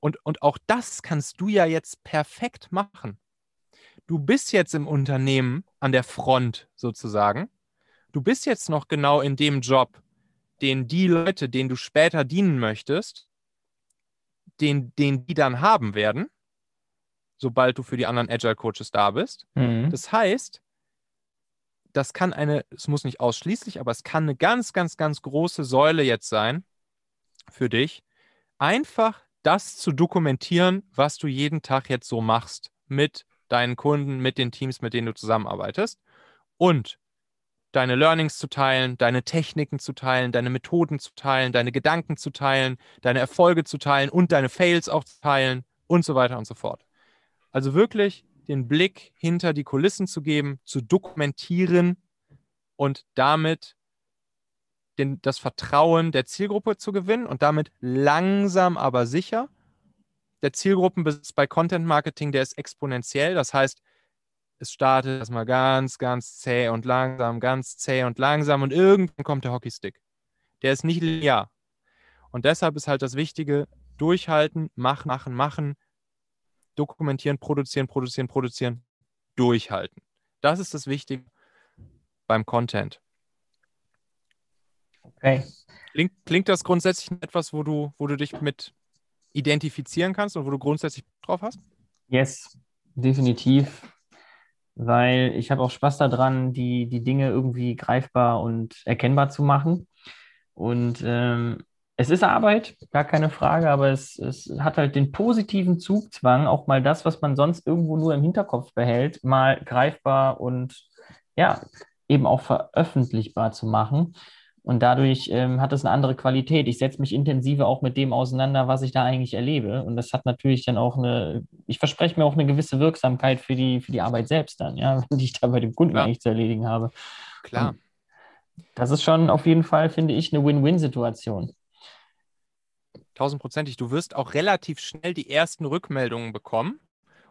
Und, und auch das kannst du ja jetzt perfekt machen. Du bist jetzt im Unternehmen an der Front sozusagen. Du bist jetzt noch genau in dem Job, den die Leute, denen du später dienen möchtest, den, den die dann haben werden, sobald du für die anderen Agile Coaches da bist. Mhm. Das heißt, das kann eine, es muss nicht ausschließlich, aber es kann eine ganz, ganz, ganz große Säule jetzt sein für dich, einfach das zu dokumentieren, was du jeden Tag jetzt so machst mit deinen Kunden, mit den Teams, mit denen du zusammenarbeitest. Und deine Learnings zu teilen, deine Techniken zu teilen, deine Methoden zu teilen, deine Gedanken zu teilen, deine Erfolge zu teilen und deine Fails auch zu teilen und so weiter und so fort. Also wirklich den Blick hinter die Kulissen zu geben, zu dokumentieren und damit den, das Vertrauen der Zielgruppe zu gewinnen und damit langsam aber sicher. Der Zielgruppenbesitz bei Content Marketing, der ist exponentiell. Das heißt, es startet erstmal ganz, ganz zäh und langsam, ganz zäh und langsam und irgendwann kommt der Hockeystick. Der ist nicht linear. Und deshalb ist halt das Wichtige, durchhalten, machen, machen, machen, dokumentieren, produzieren, produzieren, produzieren, durchhalten. Das ist das Wichtige beim Content. Okay. Klingt, klingt das grundsätzlich etwas, wo du, wo du dich mit identifizieren kannst und wo du grundsätzlich drauf hast? Yes, definitiv weil ich habe auch Spaß daran, die, die Dinge irgendwie greifbar und erkennbar zu machen. Und ähm, es ist Arbeit, gar keine Frage, aber es, es hat halt den positiven Zugzwang, auch mal das, was man sonst irgendwo nur im Hinterkopf behält, mal greifbar und ja, eben auch veröffentlichbar zu machen. Und dadurch ähm, hat es eine andere Qualität. Ich setze mich intensiver auch mit dem auseinander, was ich da eigentlich erlebe. Und das hat natürlich dann auch eine, ich verspreche mir auch eine gewisse Wirksamkeit für die, für die Arbeit selbst dann, ja, die ich da bei dem Kunden ja. eigentlich zu erledigen habe. Klar. Und das ist schon auf jeden Fall, finde ich, eine Win-Win-Situation. Tausendprozentig. Du wirst auch relativ schnell die ersten Rückmeldungen bekommen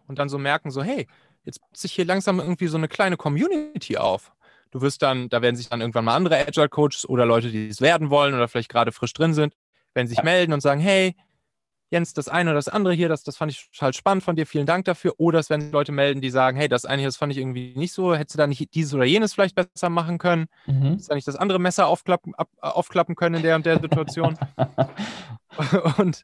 und dann so merken, so, hey, jetzt baut sich hier langsam irgendwie so eine kleine Community auf. Du wirst dann, da werden sich dann irgendwann mal andere Agile Coaches oder Leute, die es werden wollen oder vielleicht gerade frisch drin sind, werden sich melden und sagen, hey, Jens, das eine oder das andere hier, das, das fand ich total spannend von dir, vielen Dank dafür. Oder es werden Leute melden, die sagen, hey, das eine hier, das fand ich irgendwie nicht so, hättest du da nicht dieses oder jenes vielleicht besser machen können? Mhm. Hättest du da nicht das andere Messer aufklappen, ab, aufklappen können in der und der Situation? und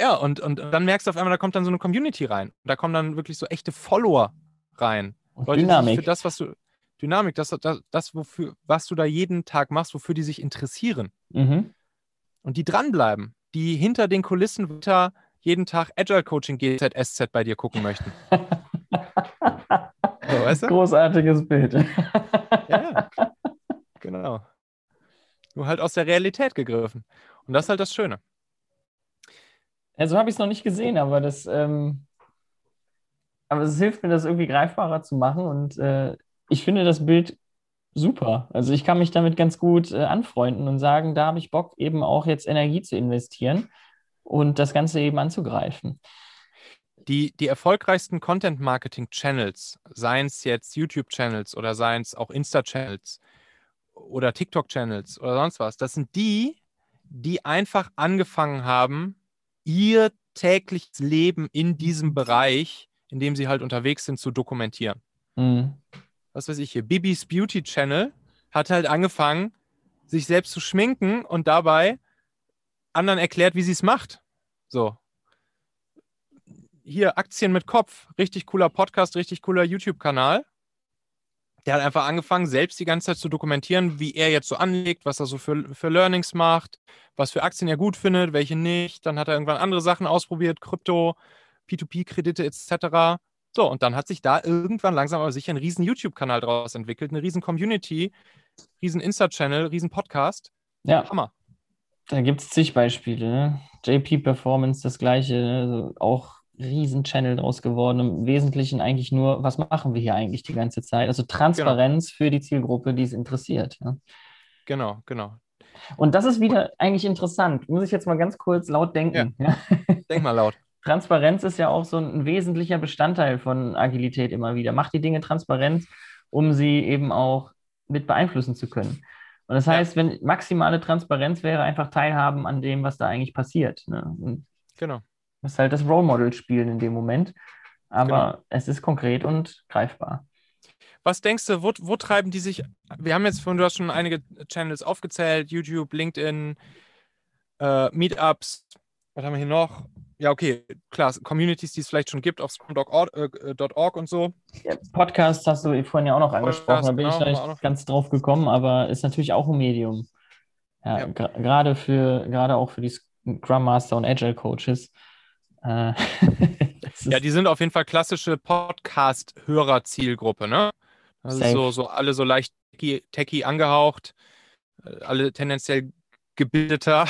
ja, und, und dann merkst du auf einmal, da kommt dann so eine Community rein. Da kommen dann wirklich so echte Follower rein. Leute, Dynamik. für das, was du, Dynamik, das, das, das wofür, was du da jeden Tag machst, wofür die sich interessieren. Mhm. Und die dranbleiben, die hinter den Kulissen weiter jeden Tag Agile Coaching GZSZ bei dir gucken möchten. so, weißt du? Großartiges Bild. ja, genau. Nur halt aus der Realität gegriffen. Und das ist halt das Schöne. Ja, so habe ich es noch nicht gesehen, aber das, ähm, aber es hilft mir, das irgendwie greifbarer zu machen. Und äh, ich finde das Bild super. Also ich kann mich damit ganz gut äh, anfreunden und sagen, da habe ich Bock, eben auch jetzt Energie zu investieren und das Ganze eben anzugreifen. Die, die erfolgreichsten Content-Marketing-Channels, seien es jetzt YouTube-Channels oder seien es auch Insta-Channels oder TikTok-Channels oder sonst was, das sind die, die einfach angefangen haben, ihr tägliches Leben in diesem Bereich, in dem sie halt unterwegs sind, zu dokumentieren. Mhm was weiß ich hier, Bibis Beauty Channel hat halt angefangen, sich selbst zu schminken und dabei anderen erklärt, wie sie es macht. So. Hier, Aktien mit Kopf, richtig cooler Podcast, richtig cooler YouTube-Kanal. Der hat einfach angefangen, selbst die ganze Zeit zu dokumentieren, wie er jetzt so anlegt, was er so für, für Learnings macht, was für Aktien er gut findet, welche nicht. Dann hat er irgendwann andere Sachen ausprobiert, Krypto, P2P-Kredite etc. So, und dann hat sich da irgendwann langsam aber sicher ein riesen YouTube-Kanal draus entwickelt, eine riesen Community, riesen Insta-Channel, riesen Podcast. Ja. Hammer. Da gibt es zig Beispiele. Ne? JP Performance, das gleiche. Ne? Also auch riesen Channel draus geworden. Im Wesentlichen eigentlich nur, was machen wir hier eigentlich die ganze Zeit? Also Transparenz genau. für die Zielgruppe, die es interessiert. Ja. Genau, genau. Und das ist wieder eigentlich interessant. Muss ich jetzt mal ganz kurz laut denken. Ja. Denk mal laut. Transparenz ist ja auch so ein wesentlicher Bestandteil von Agilität immer wieder. Macht die Dinge transparent, um sie eben auch mit beeinflussen zu können. Und das heißt, ja. wenn maximale Transparenz wäre, einfach teilhaben an dem, was da eigentlich passiert. Ne? genau. Das ist halt das Role Model spielen in dem Moment. Aber genau. es ist konkret und greifbar. Was denkst du, wo, wo treiben die sich? Wir haben jetzt, du hast schon einige Channels aufgezählt: YouTube, LinkedIn, äh, Meetups. Was haben wir hier noch? Ja, okay, klar, Communities, die es vielleicht schon gibt auf scrum.org äh, und so. Podcast hast du vorhin ja auch noch angesprochen, Podcast, da bin genau, ich vielleicht ganz drauf gekommen, aber ist natürlich auch ein Medium. Ja, ja. gerade für, gerade auch für die Scrum Master und Agile Coaches. Äh, ja, die sind auf jeden Fall klassische Podcast-Hörer-Zielgruppe, ne? Also so, so alle so leicht techy angehaucht, äh, alle tendenziell gebildeter.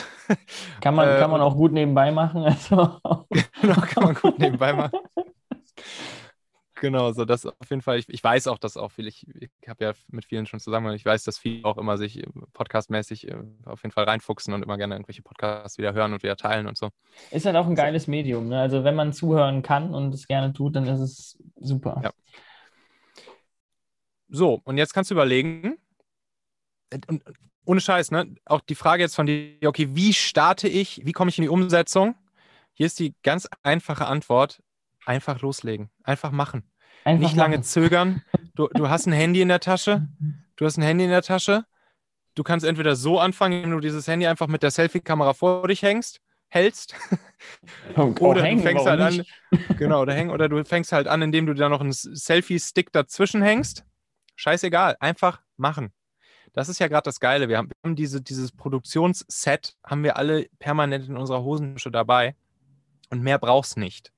Kann man, äh, kann man auch gut nebenbei machen. Also. genau, kann man gut nebenbei machen. Genau, so das auf jeden Fall. Ich, ich weiß auch, dass auch viele, ich, ich habe ja mit vielen schon zusammen, ich weiß, dass viele auch immer sich äh, podcastmäßig äh, auf jeden Fall reinfuchsen und immer gerne irgendwelche Podcasts wieder hören und wieder teilen und so. Ist halt auch ein geiles Medium. Ne? Also wenn man zuhören kann und es gerne tut, dann ist es super. Ja. So, und jetzt kannst du überlegen, und ohne Scheiß, ne? Auch die Frage jetzt von dir, okay, wie starte ich, wie komme ich in die Umsetzung? Hier ist die ganz einfache Antwort: einfach loslegen, einfach machen. Einfach Nicht machen. lange zögern. Du, du hast ein Handy in der Tasche. Du hast ein Handy in der Tasche. Du kannst entweder so anfangen, wenn du dieses Handy einfach mit der Selfie-Kamera vor dich hängst, hältst. oder hängen, du fängst halt an. Genau, oder hängen, oder du fängst halt an, indem du da noch einen Selfie-Stick dazwischen hängst. Scheißegal, einfach machen. Das ist ja gerade das Geile. Wir haben, wir haben diese, dieses Produktionsset, haben wir alle permanent in unserer Hosentasche dabei und mehr brauchst nicht.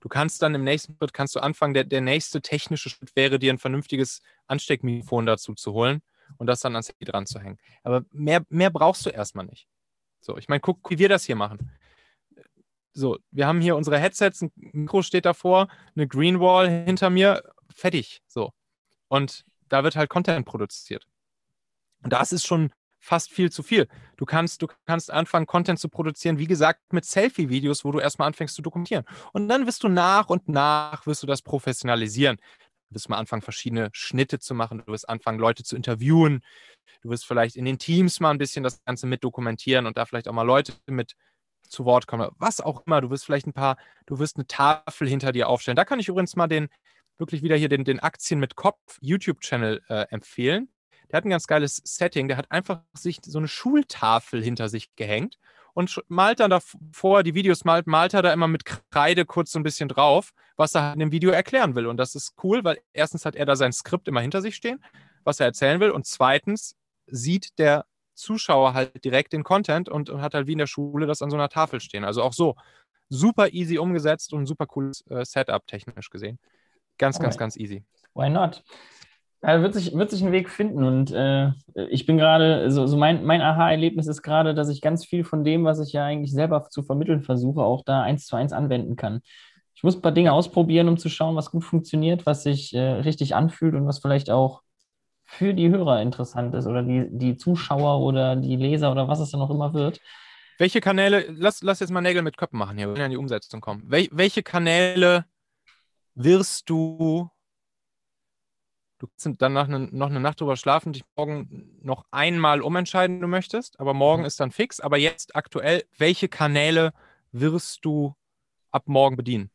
Du kannst dann im nächsten Schritt kannst du anfangen, der, der nächste technische Schritt wäre, dir ein vernünftiges Ansteckmikrofon dazu zu holen und das dann ans Handy dran zu hängen. Aber mehr, mehr brauchst du erstmal nicht. So, ich meine, guck, wie wir das hier machen. So, wir haben hier unsere Headsets, ein Mikro steht davor, eine Greenwall hinter mir, fertig. So. Und da wird halt Content produziert. Und das ist schon fast viel zu viel. Du kannst, du kannst anfangen, Content zu produzieren, wie gesagt, mit Selfie-Videos, wo du erstmal anfängst zu dokumentieren. Und dann wirst du nach und nach, wirst du das professionalisieren. Du wirst mal anfangen, verschiedene Schnitte zu machen. Du wirst anfangen, Leute zu interviewen. Du wirst vielleicht in den Teams mal ein bisschen das Ganze mit dokumentieren und da vielleicht auch mal Leute mit zu Wort kommen. Was auch immer. Du wirst vielleicht ein paar, du wirst eine Tafel hinter dir aufstellen. Da kann ich übrigens mal den, wirklich wieder hier den, den Aktien mit Kopf YouTube-Channel äh, empfehlen der hat ein ganz geiles Setting. Der hat einfach sich so eine Schultafel hinter sich gehängt und malt dann davor, die Videos malt, malt er da immer mit Kreide kurz so ein bisschen drauf, was er in dem Video erklären will. Und das ist cool, weil erstens hat er da sein Skript immer hinter sich stehen, was er erzählen will. Und zweitens sieht der Zuschauer halt direkt den Content und, und hat halt wie in der Schule das an so einer Tafel stehen. Also auch so super easy umgesetzt und super cooles äh, Setup technisch gesehen. Ganz, ganz, ganz easy. Why not? Ja, wird sich, wird sich ein Weg finden. Und äh, ich bin gerade, so, so mein, mein Aha-Erlebnis ist gerade, dass ich ganz viel von dem, was ich ja eigentlich selber zu vermitteln versuche, auch da eins zu eins anwenden kann. Ich muss ein paar Dinge ausprobieren, um zu schauen, was gut funktioniert, was sich äh, richtig anfühlt und was vielleicht auch für die Hörer interessant ist oder die, die Zuschauer oder die Leser oder was es dann auch immer wird. Welche Kanäle, lass, lass jetzt mal Nägel mit Köppen machen hier, wenn wir an die Umsetzung kommen. Wel, welche Kanäle wirst du Du kannst danach eine, noch eine Nacht drüber schlafen, dich morgen noch einmal umentscheiden, du möchtest, aber morgen mhm. ist dann fix. Aber jetzt aktuell, welche Kanäle wirst du ab morgen bedienen?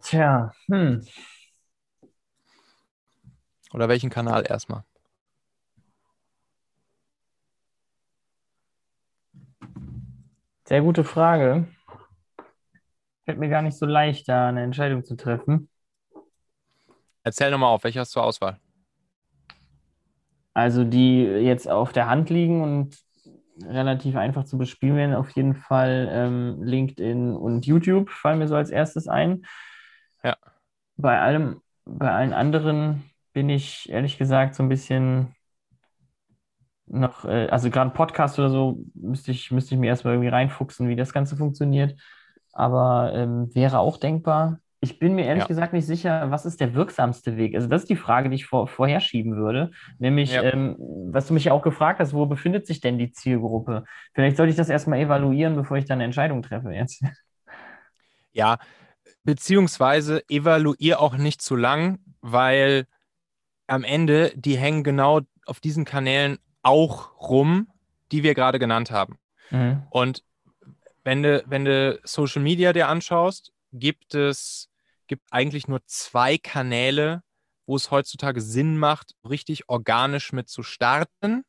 Tja, hm. Oder welchen Kanal erstmal? Sehr gute Frage. Fällt mir gar nicht so leicht, da eine Entscheidung zu treffen. Erzähl nochmal auf, welche hast du zur Auswahl? Also die jetzt auf der Hand liegen und relativ einfach zu bespielen werden, auf jeden Fall ähm, LinkedIn und YouTube fallen mir so als erstes ein. Ja. Bei allem, bei allen anderen bin ich ehrlich gesagt so ein bisschen noch, äh, also gerade Podcast oder so, müsste ich, müsste ich mir erstmal irgendwie reinfuchsen, wie das Ganze funktioniert. aber ähm, wäre auch denkbar. Ich bin mir ehrlich Ja. gesagt nicht sicher, was ist der wirksamste Weg? Also das ist die Frage, die ich vor, vorher schieben würde. Nämlich, Ja. ähm, was du mich ja auch gefragt hast, wo befindet sich denn die Zielgruppe? Vielleicht sollte ich das erstmal evaluieren, bevor ich dann eine Entscheidung treffe jetzt. Ja, beziehungsweise evaluier auch nicht zu lang, weil am Ende, die hängen genau auf diesen Kanälen auch rum, die wir gerade genannt haben. Mhm. Und wenn du, wenn du Social Media dir anschaust, gibt es gibt eigentlich nur zwei Kanäle, wo es heutzutage Sinn macht, richtig organisch mit zu starten.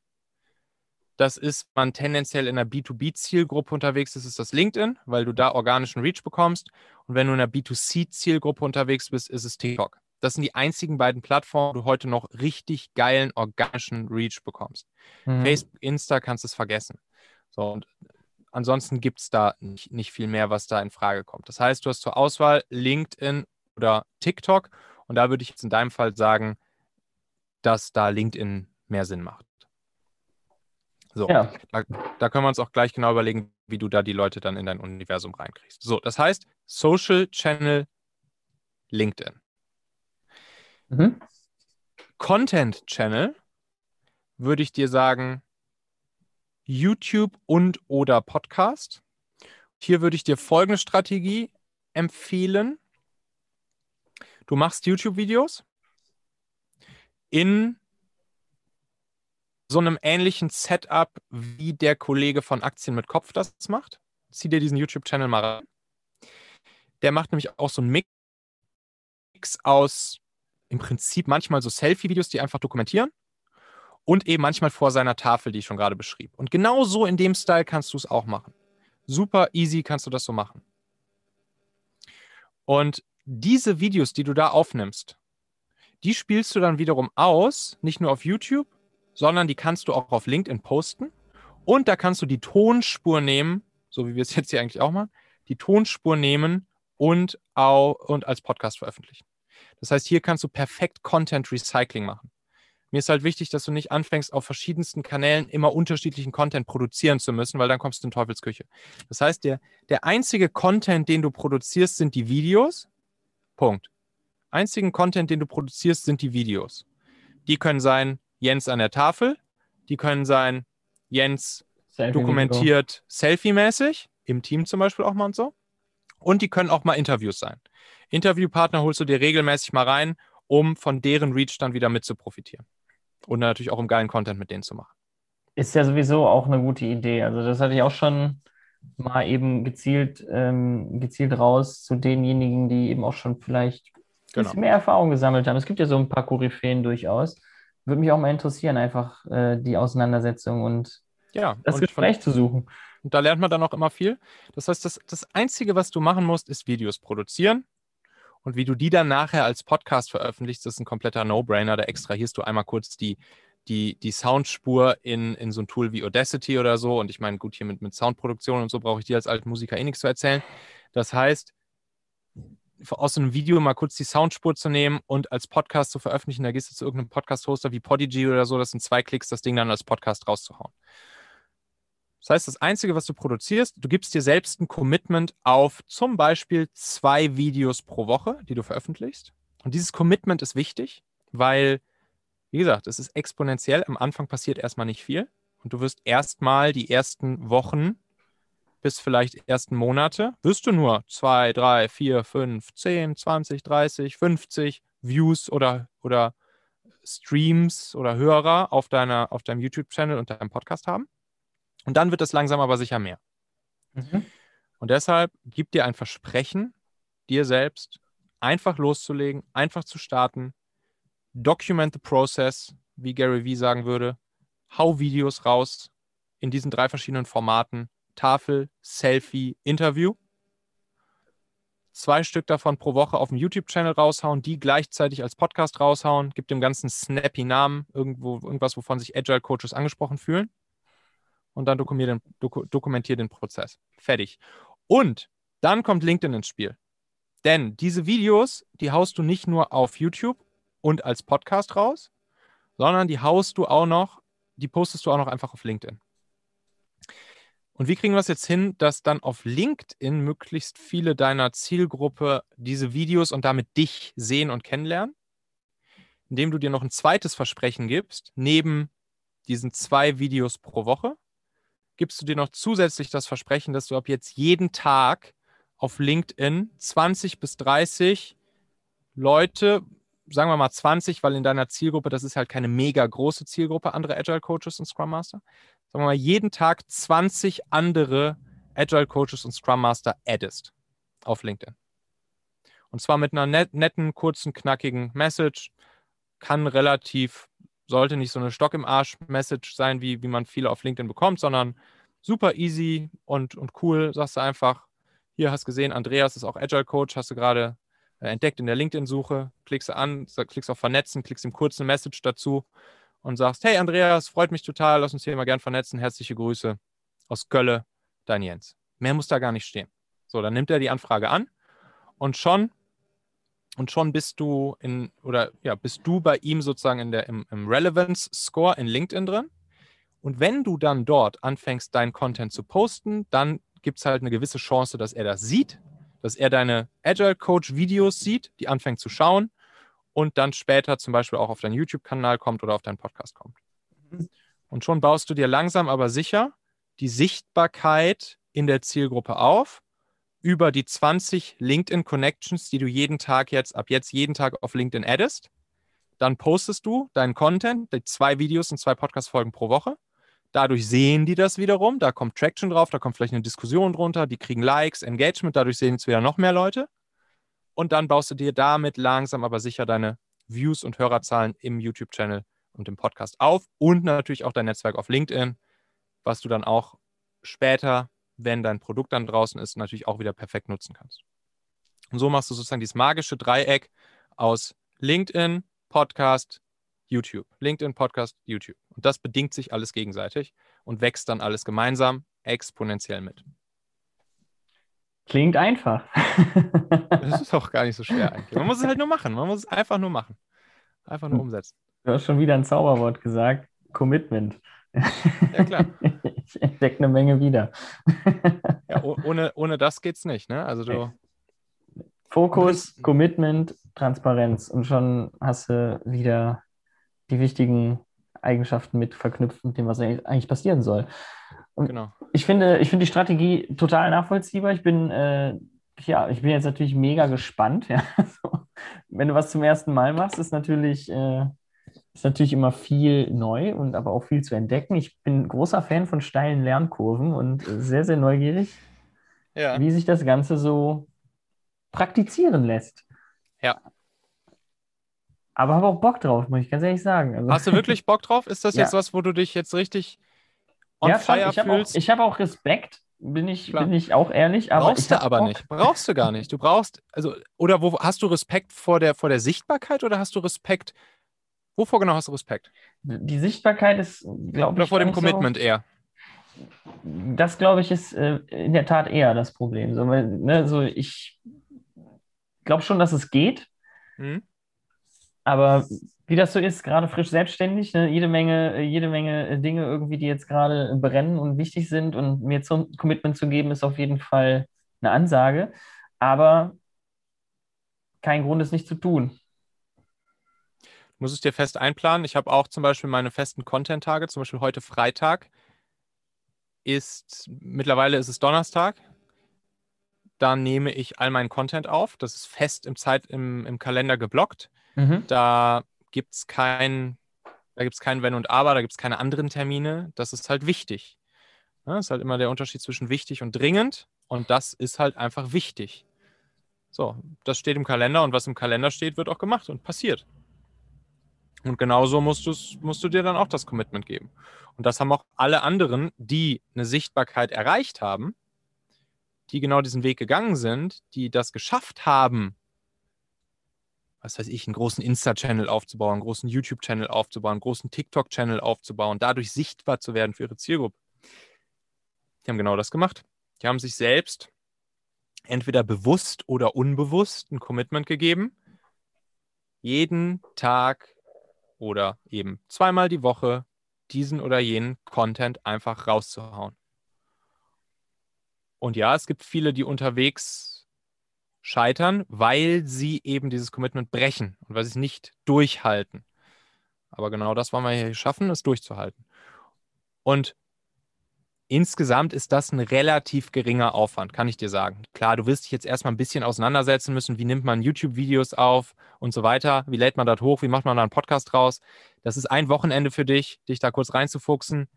Das ist man tendenziell in einer B2B-Zielgruppe unterwegs ist, ist das LinkedIn, weil du da organischen Reach bekommst. Und wenn du in einer B2C-Zielgruppe unterwegs bist, ist es TikTok. Das sind die einzigen beiden Plattformen, wo du heute noch richtig geilen organischen Reach bekommst. Mhm. Facebook, Insta kannst du es vergessen. So, und ansonsten gibt es da nicht, nicht viel mehr, was da in Frage kommt. Das heißt, du hast zur Auswahl LinkedIn oder TikTok. Und da würde ich jetzt in deinem Fall sagen, dass da LinkedIn mehr Sinn macht. So, Ja. da, da können wir uns auch gleich genau überlegen, wie du da die Leute dann in dein Universum reinkriegst. So, das heißt, Social Channel LinkedIn. Mhm. Content Channel würde ich dir sagen, YouTube und oder Podcast. Hier würde ich dir folgende Strategie empfehlen. Du machst YouTube-Videos in so einem ähnlichen Setup, wie der Kollege von Aktien mit Kopf das macht. Zieh dir diesen YouTube-Channel mal rein. Der macht nämlich auch so einen Mix aus im Prinzip manchmal so Selfie-Videos, die einfach dokumentieren und eben manchmal vor seiner Tafel, die ich schon gerade beschrieb. Und genau so in dem Style kannst du es auch machen. Super easy kannst du das so machen. Und diese Videos, die du da aufnimmst, die spielst du dann wiederum aus, nicht nur auf YouTube, sondern die kannst du auch auf LinkedIn posten. Und da kannst du die Tonspur nehmen, so wie wir es jetzt hier eigentlich auch machen, die Tonspur nehmen und, auch, und als Podcast veröffentlichen. Das heißt, hier kannst du perfekt Content Recycling machen. Mir ist halt wichtig, dass du nicht anfängst, auf verschiedensten Kanälen immer unterschiedlichen Content produzieren zu müssen, weil dann kommst du in Teufelsküche. Das heißt, der, der einzige Content, den du produzierst, sind die Videos. Punkt. Einzigen Content, den du produzierst, sind die Videos. Die können sein Jens an der Tafel, die können sein Jens Selfie-Video. dokumentiert Selfie-mäßig, im Team zum Beispiel auch mal und so. Und die können auch mal Interviews sein. Interviewpartner holst du dir regelmäßig mal rein, um von deren Reach dann wieder mit zu profitieren. Und natürlich auch um geilen Content mit denen zu machen. Ist ja sowieso auch eine gute Idee. Also das hatte ich auch schon mal eben gezielt, ähm, gezielt raus zu denjenigen, die eben auch schon vielleicht ein Genau. bisschen mehr Erfahrung gesammelt haben. Es gibt ja so ein paar Koryphäen durchaus. Würde mich auch mal interessieren, einfach äh, die Auseinandersetzung und Ja, das und, von, Gespräch zu suchen. und da lernt man dann auch immer viel. Das heißt, das, das Einzige, was du machen musst, ist Videos produzieren. Und wie du die dann nachher als Podcast veröffentlichst, ist ein kompletter No-Brainer. Da extrahierst du einmal kurz die, die, die Soundspur in, in so ein Tool wie Audacity oder so. Und ich meine, gut, hier mit, mit Soundproduktion und so brauche ich dir als alten Musiker eh nichts zu erzählen. Das heißt, aus so einem Video mal kurz die Soundspur zu nehmen und als Podcast zu veröffentlichen, da gehst du zu irgendeinem Podcast-Hoster wie Podigy oder so, das sind zwei Klicks, das Ding dann als Podcast rauszuhauen. Das heißt, das Einzige, was du produzierst, du gibst dir selbst ein Commitment auf zum Beispiel zwei Videos pro Woche, die du veröffentlichst. Und dieses Commitment ist wichtig, weil, wie gesagt, es ist exponentiell. Am Anfang passiert erstmal nicht viel. Und du wirst erstmal die ersten Wochen bis vielleicht ersten Monate, wirst du nur zwei, drei, vier, fünf, zehn, 20, 30, 50 Views oder, oder Streams oder Hörer auf, deiner, auf deinem YouTube-Channel und deinem Podcast haben. Und dann wird es langsam aber sicher mehr. Mhm. Und deshalb gib dir ein Versprechen, dir selbst einfach loszulegen, einfach zu starten. Document the process, wie Gary Vee sagen würde. Hau Videos raus in diesen drei verschiedenen Formaten. Tafel, Selfie, Interview. Zwei Stück davon pro Woche auf dem YouTube-Channel raushauen, die gleichzeitig als Podcast raushauen. Gib dem ganzen snappy Namen, irgendwo, irgendwas, wovon sich Agile Coaches angesprochen fühlen. Und dann dokumentier den, doku, dokumentier den Prozess. Fertig. Und dann kommt LinkedIn ins Spiel. Denn diese Videos, die haust du nicht nur auf YouTube und als Podcast raus, sondern die haust du auch noch, die postest du auch noch einfach auf LinkedIn. Und wie kriegen wir es jetzt hin, dass dann auf LinkedIn möglichst viele deiner Zielgruppe diese Videos und damit dich sehen und kennenlernen? Indem du dir noch ein zweites Versprechen gibst, neben diesen zwei Videos pro Woche, gibst du dir noch zusätzlich das Versprechen, dass du ab jetzt jeden Tag auf LinkedIn 20 bis 30 Leute, sagen wir mal 20, weil in deiner Zielgruppe, das ist halt keine mega große Zielgruppe, andere Agile Coaches und Scrum Master, sagen wir mal, jeden Tag 20 andere Agile Coaches und Scrum Master addest auf LinkedIn. Und zwar mit einer net, netten, kurzen, knackigen Message. Kann relativ, sollte nicht so eine Stock im Arsch-Message sein, wie, wie man viele auf LinkedIn bekommt, sondern super easy und, und cool. Sagst du einfach, hier hast gesehen, Andreas ist auch Agile Coach, hast du gerade äh, entdeckt in der LinkedIn-Suche, klickst an, klickst auf Vernetzen, klickst ihm kurz eine Message dazu und sagst, hey Andreas, freut mich total, lass uns hier mal gern vernetzen, herzliche Grüße aus Kölle, dein Jens. Mehr muss da gar nicht stehen. So, dann nimmt er die Anfrage an und schon und schon bist du in oder ja, bist du bei ihm sozusagen in der, im, im Relevance Score in LinkedIn drin. Und wenn du dann dort anfängst, deinen Content zu posten, dann gibt es halt eine gewisse Chance, dass er das sieht, dass er deine Agile Coach Videos sieht, die anfängt zu schauen und dann später zum Beispiel auch auf deinen YouTube-Kanal kommt oder auf deinen Podcast kommt. Mhm. Und schon baust du dir langsam aber sicher die Sichtbarkeit in der Zielgruppe auf über die 20 LinkedIn Connections, die du jeden Tag jetzt, ab jetzt jeden Tag auf LinkedIn addest. Dann postest du deinen Content, die zwei Videos und zwei Podcast-Folgen pro Woche. Dadurch sehen die das wiederum, da kommt Traction drauf, da kommt vielleicht eine Diskussion drunter, die kriegen Likes, Engagement, dadurch sehen es wieder noch mehr Leute. Und dann baust du dir damit langsam aber sicher deine Views und Hörerzahlen im YouTube-Channel und im Podcast auf. Und natürlich auch dein Netzwerk auf LinkedIn, was du dann auch später, wenn dein Produkt dann draußen ist, natürlich auch wieder perfekt nutzen kannst. Und so machst du sozusagen dieses magische Dreieck aus LinkedIn, Podcast, YouTube. LinkedIn, Podcast, YouTube. Und das bedingt sich alles gegenseitig und wächst dann alles gemeinsam exponentiell mit. Klingt einfach. das ist auch gar nicht so schwer eigentlich. Man muss es halt nur machen. Man muss es einfach nur machen. Einfach nur hm. umsetzen. Du hast schon wieder ein Zauberwort gesagt. Commitment. Ja, klar. Ich entdecke eine Menge wieder. Ja, ohne, ohne das geht's nicht, ne? Also du. Fokus, Commitment, Transparenz. Und schon hast du wieder die wichtigen Eigenschaften mit verknüpft mit dem, was eigentlich passieren soll. Und genau. Ich finde, ich finde die Strategie total nachvollziehbar. Ich bin, äh, ja, ich bin jetzt natürlich mega gespannt. Ja. Wenn du was zum ersten Mal machst, ist natürlich, äh, ist natürlich immer viel neu und aber auch viel zu entdecken. Ich bin großer Fan von steilen Lernkurven und sehr, sehr neugierig, ja. wie sich das Ganze so praktizieren lässt. Ja. Aber habe auch Bock drauf, muss ich ganz ehrlich sagen. Also, Hast du wirklich Bock drauf? Ist das ja. jetzt was, wo du dich jetzt richtig on ja, fire ich fühlst? Auch, ich habe auch Respekt, bin ich, bin ich auch ehrlich. Aber Brauchst du aber Bock. nicht. Brauchst du gar nicht. Du brauchst, also, oder wo hast du Respekt vor der, vor der Sichtbarkeit oder hast du Respekt, wovor genau hast du Respekt? Die Sichtbarkeit ist, glaube ich. Oder vor dem Commitment so, eher? Das, glaube ich, ist äh, in der Tat eher das Problem. So, weil, ne, so ich glaube schon, dass es geht. Hm. Aber wie das so ist, gerade frisch selbstständig, ne, jede Menge, jede Menge Dinge irgendwie, die jetzt gerade brennen und wichtig sind und mir zum Commitment zu geben, ist auf jeden Fall eine Ansage. Aber kein Grund, es nicht zu tun. Du musst es dir fest einplanen. Ich habe auch zum Beispiel meine festen Content-Tage, zum Beispiel heute Freitag ist, mittlerweile ist es Donnerstag. Da nehme ich all meinen Content auf. Das ist fest im Zeit, im, im Kalender geblockt. Mhm. Da gibt es kein, da gibt es kein Wenn und Aber, da gibt es keine anderen Termine. Das ist halt wichtig. Ja, das ist halt immer der Unterschied zwischen wichtig und dringend. Und das ist halt einfach wichtig. So, das steht im Kalender und was im Kalender steht, wird auch gemacht und passiert. Und genauso musst, musst du dir dann auch das Commitment geben. Und das haben auch alle anderen, die eine Sichtbarkeit erreicht haben, die genau diesen Weg gegangen sind, die das geschafft haben, was weiß ich, einen großen Insta-Channel aufzubauen, einen großen YouTube-Channel aufzubauen, einen großen TikTok-Channel aufzubauen, dadurch sichtbar zu werden für ihre Zielgruppe. Die haben genau das gemacht. Die haben sich selbst entweder bewusst oder unbewusst ein Commitment gegeben, jeden Tag oder eben zweimal die Woche diesen oder jenen Content einfach rauszuhauen. Und ja, es gibt viele, die unterwegs scheitern, weil sie eben dieses Commitment brechen und weil sie es nicht durchhalten. Aber genau das wollen wir hier schaffen, es durchzuhalten. Und insgesamt ist das ein relativ geringer Aufwand, kann ich dir sagen. Klar, du wirst dich jetzt erstmal ein bisschen auseinandersetzen müssen, wie nimmt man YouTube-Videos auf und so weiter, wie lädt man das hoch, wie macht man da einen Podcast raus. Das ist ein Wochenende für dich, dich da kurz reinzufuchsen.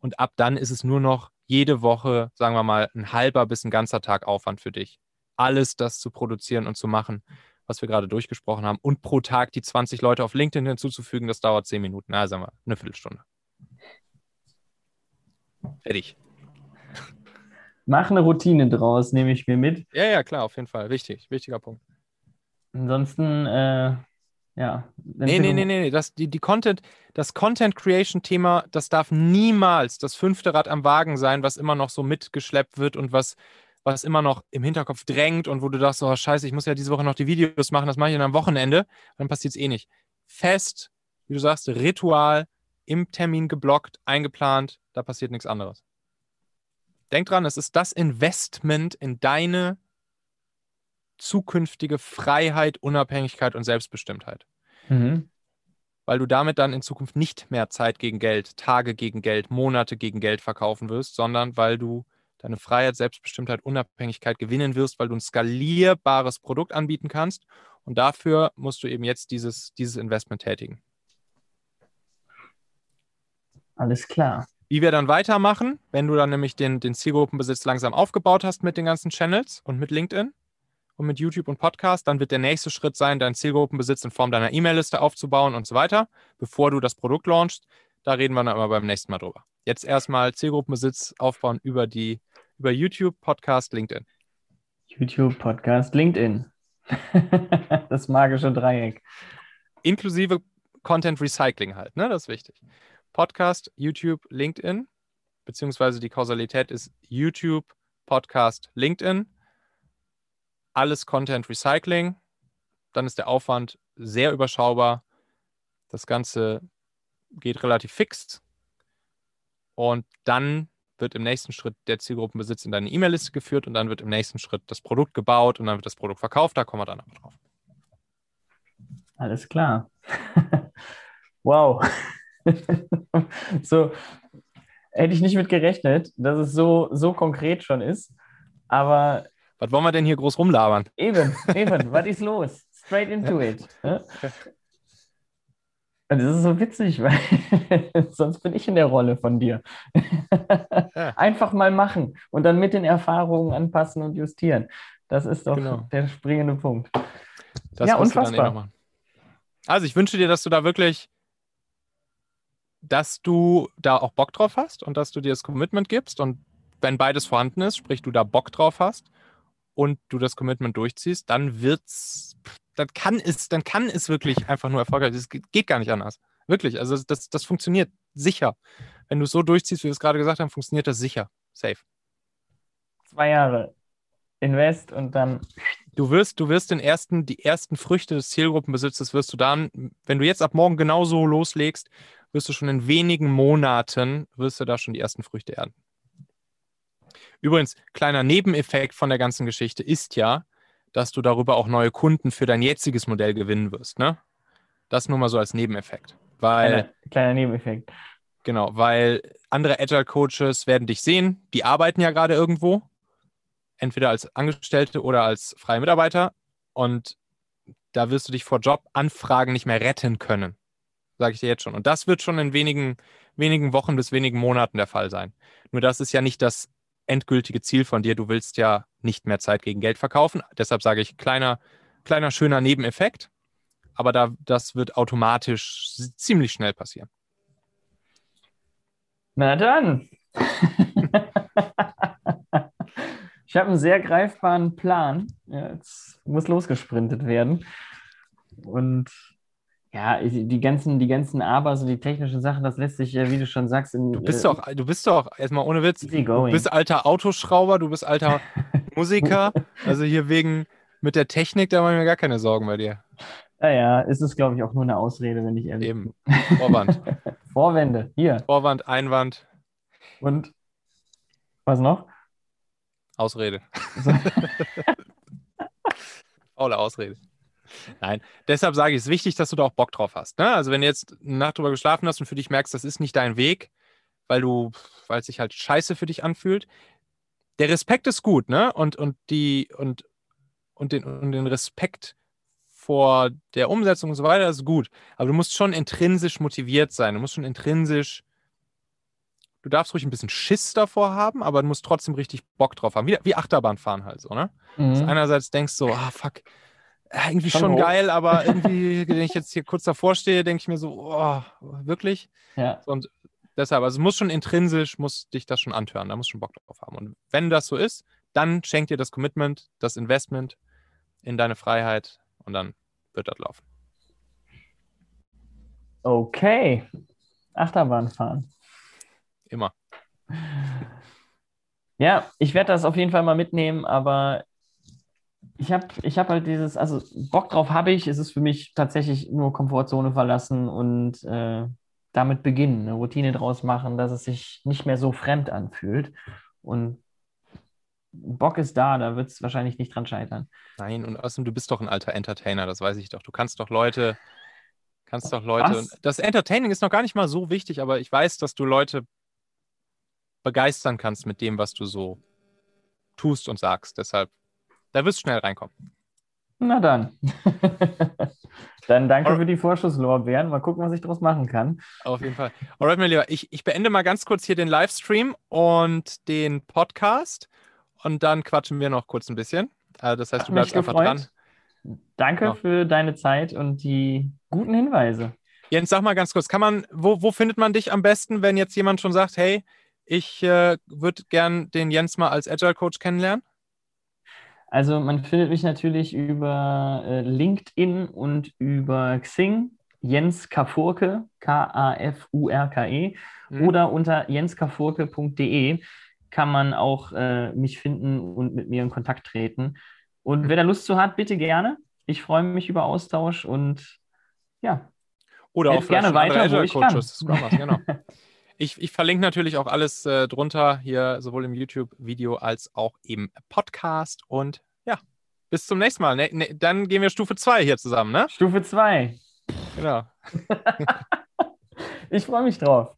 Und ab dann ist es nur noch jede Woche, sagen wir mal, ein halber bis ein ganzer Tag Aufwand für dich. Alles das zu produzieren und zu machen, was wir gerade durchgesprochen haben. Und pro Tag die 20 Leute auf LinkedIn hinzuzufügen, das dauert 10 Minuten. Wir, eine Viertelstunde. Fertig. Mach eine Routine draus, nehme ich mir mit. Ja, ja, klar, auf jeden Fall. Wichtig, wichtiger Punkt. Ansonsten, äh, ja. Nee, nee, nee, nee, das, die, die Content, das Content Creation Thema, das darf niemals das fünfte Rad am Wagen sein, was immer noch so mitgeschleppt wird und was, was immer noch im Hinterkopf drängt und wo du dachtest, oh scheiße, ich muss ja diese Woche noch die Videos machen, das mache ich dann am Wochenende, dann passiert es eh nicht. Fest, wie du sagst, Ritual, im Termin geblockt, eingeplant, da passiert nichts anderes. Denk dran, es ist das Investment in deine zukünftige Freiheit, Unabhängigkeit und Selbstbestimmtheit. Mhm. Weil du damit dann in Zukunft nicht mehr Zeit gegen Geld, Tage gegen Geld, Monate gegen Geld verkaufen wirst, sondern weil du deine Freiheit, Selbstbestimmtheit, Unabhängigkeit gewinnen wirst, weil du ein skalierbares Produkt anbieten kannst. Und dafür musst du eben jetzt dieses, dieses Investment tätigen. Alles klar. Wie wir dann weitermachen, wenn du dann nämlich den, den Zielgruppenbesitz langsam aufgebaut hast mit den ganzen Channels und mit LinkedIn, und mit YouTube und Podcast, dann wird der nächste Schritt sein, deinen Zielgruppenbesitz in Form deiner E-Mail-Liste aufzubauen und so weiter, bevor du das Produkt launchst. Da reden wir dann aber beim nächsten Mal drüber. Jetzt erstmal Zielgruppenbesitz aufbauen über die über YouTube, Podcast, LinkedIn. YouTube, Podcast, LinkedIn. das magische Dreieck. Inklusive Content Recycling halt, ne? Das ist wichtig. Podcast, YouTube, LinkedIn, beziehungsweise die Kausalität ist YouTube, Podcast, LinkedIn alles Content Recycling. Dann ist der Aufwand sehr überschaubar. Das Ganze geht relativ fix. Und dann wird im nächsten Schritt der Zielgruppenbesitz in deine E-Mail-Liste geführt und dann wird im nächsten Schritt das Produkt gebaut und dann wird das Produkt verkauft. Da kommen wir dann aber drauf. Alles klar. wow. so hätte ich nicht mit gerechnet, dass es so, so konkret schon ist. Aber was wollen wir denn hier groß rumlabern? Eben, eben, was ist los? Straight into it. Ja? Und das ist so witzig, weil sonst bin ich in der Rolle von dir. Einfach mal machen und dann mit den Erfahrungen anpassen und justieren. Das ist doch genau. der springende Punkt. Das ja, unfassbar. Also ich wünsche dir, dass du da wirklich, dass du da auch Bock drauf hast und dass du dir das Commitment gibst und wenn beides vorhanden ist, sprich du da Bock drauf hast und du das Commitment durchziehst, dann wird's, dann kann es, dann kann es wirklich einfach nur erfolgreich. Es geht gar nicht anders. Wirklich. Also das, das funktioniert sicher. Wenn du es so durchziehst, wie wir es gerade gesagt haben, funktioniert das sicher. Safe. Zwei Jahre Invest und dann. Du wirst, du wirst den ersten, die ersten Früchte des Zielgruppenbesitzes wirst du dann, wenn du jetzt ab morgen genauso loslegst, wirst du schon in wenigen Monaten, wirst du da schon die ersten Früchte ernten. Übrigens, kleiner Nebeneffekt von der ganzen Geschichte ist ja, dass du darüber auch neue Kunden für dein jetziges Modell gewinnen wirst. Ne? Das nur mal so als Nebeneffekt. Weil, kleiner, kleiner Nebeneffekt. Genau, weil andere Agile Coaches werden dich sehen, die arbeiten ja gerade irgendwo, entweder als Angestellte oder als freie Mitarbeiter. Und da wirst du dich vor Jobanfragen nicht mehr retten können. Sage ich dir jetzt schon. Und das wird schon in wenigen, wenigen Wochen bis wenigen Monaten der Fall sein. Nur das ist ja nicht das endgültige Ziel von dir. Du willst ja nicht mehr Zeit gegen Geld verkaufen. Deshalb sage ich kleiner, kleiner schöner Nebeneffekt. Aber da, das wird automatisch ziemlich schnell passieren. Na dann. ich habe einen sehr greifbaren Plan. Jetzt muss losgesprintet werden. Und ja, die ganzen, die ganzen Abers und die technischen Sachen, das lässt sich, wie du schon sagst, in, Du bist äh, doch, du bist doch, erstmal ohne Witz, du bist alter Autoschrauber, du bist alter Musiker. Also hier wegen mit der Technik, da mache ich mir gar keine Sorgen bei dir. Naja, ist es, glaube ich, auch nur eine Ausrede, wenn ich ehrlich Eben. bin. Vorwand. Vorwände, hier. Vorwand, Einwand. Und was noch? Ausrede. Faule Ausrede. Nein, deshalb sage ich, es ist wichtig, dass du da auch Bock drauf hast. Ne? Also wenn du jetzt eine Nacht drüber geschlafen hast und für dich merkst, das ist nicht dein Weg, weil du, weil es sich halt scheiße für dich anfühlt. Der Respekt ist gut, ne? Und, und die, und, und den, und den Respekt vor der Umsetzung und so weiter ist gut. Aber du musst schon intrinsisch motiviert sein. Du musst schon intrinsisch du darfst ruhig ein bisschen Schiss davor haben, aber du musst trotzdem richtig Bock drauf haben. Wie, wie Achterbahnfahren halt so, ne? Mhm. einerseits denkst du, ah, fuck, irgendwie schon, schon geil, aber irgendwie, wenn ich jetzt hier kurz davor stehe, denke ich mir so, oh, wirklich? Ja. Und deshalb, also es muss schon intrinsisch, muss dich das schon anhören, da musst du schon Bock drauf haben. Und wenn das so ist, dann schenkt dir das Commitment, das Investment in deine Freiheit und dann wird das laufen. Okay. Achterbahn fahren. Immer. Ja, ich werde das auf jeden Fall mal mitnehmen, aber ich habe ich hab halt dieses, also Bock drauf habe ich, es ist für mich tatsächlich nur Komfortzone verlassen und äh, damit beginnen, eine Routine draus machen, dass es sich nicht mehr so fremd anfühlt. Und Bock ist da, da wird es wahrscheinlich nicht dran scheitern. Nein, und außerdem, du bist doch ein alter Entertainer, das weiß ich doch. Du kannst doch Leute, kannst doch Leute. Das Entertaining ist noch gar nicht mal so wichtig, aber ich weiß, dass du Leute begeistern kannst mit dem, was du so tust und sagst. Deshalb, da wirst du schnell reinkommen. Na dann. dann danke Alright. für die Vorschusslorbeeren. Mal gucken, was ich daraus machen kann. Auf jeden Fall. Alright, mein Lieber, ich, ich beende mal ganz kurz hier den Livestream und den Podcast und dann quatschen wir noch kurz ein bisschen. Also das heißt, du bleibst einfach dran. Danke ja. für deine Zeit und die guten Hinweise. Jens, sag mal ganz kurz, kann man, wo, wo findet man dich am besten, wenn jetzt jemand schon sagt, hey, ich äh, würde gern den Jens mal als Agile Coach kennenlernen. Also man findet mich natürlich über äh, LinkedIn und über Xing. Jens Kafurke, K-A-F-U-R-K-E, mhm. oder unter jenskafurke.de kann man auch äh, mich finden und mit mir in Kontakt treten. Und mhm. wer da Lust zu hat, bitte gerne. Ich freue mich über Austausch und ja. Oder auch gerne weiter, wo ich kann. genau. Ich, ich verlinke natürlich auch alles äh, drunter, hier sowohl im YouTube-Video als auch im Podcast. Und ja, bis zum nächsten Mal. Ne, ne, dann gehen wir Stufe 2 hier zusammen, ne? Stufe 2. Genau. ich freue mich drauf.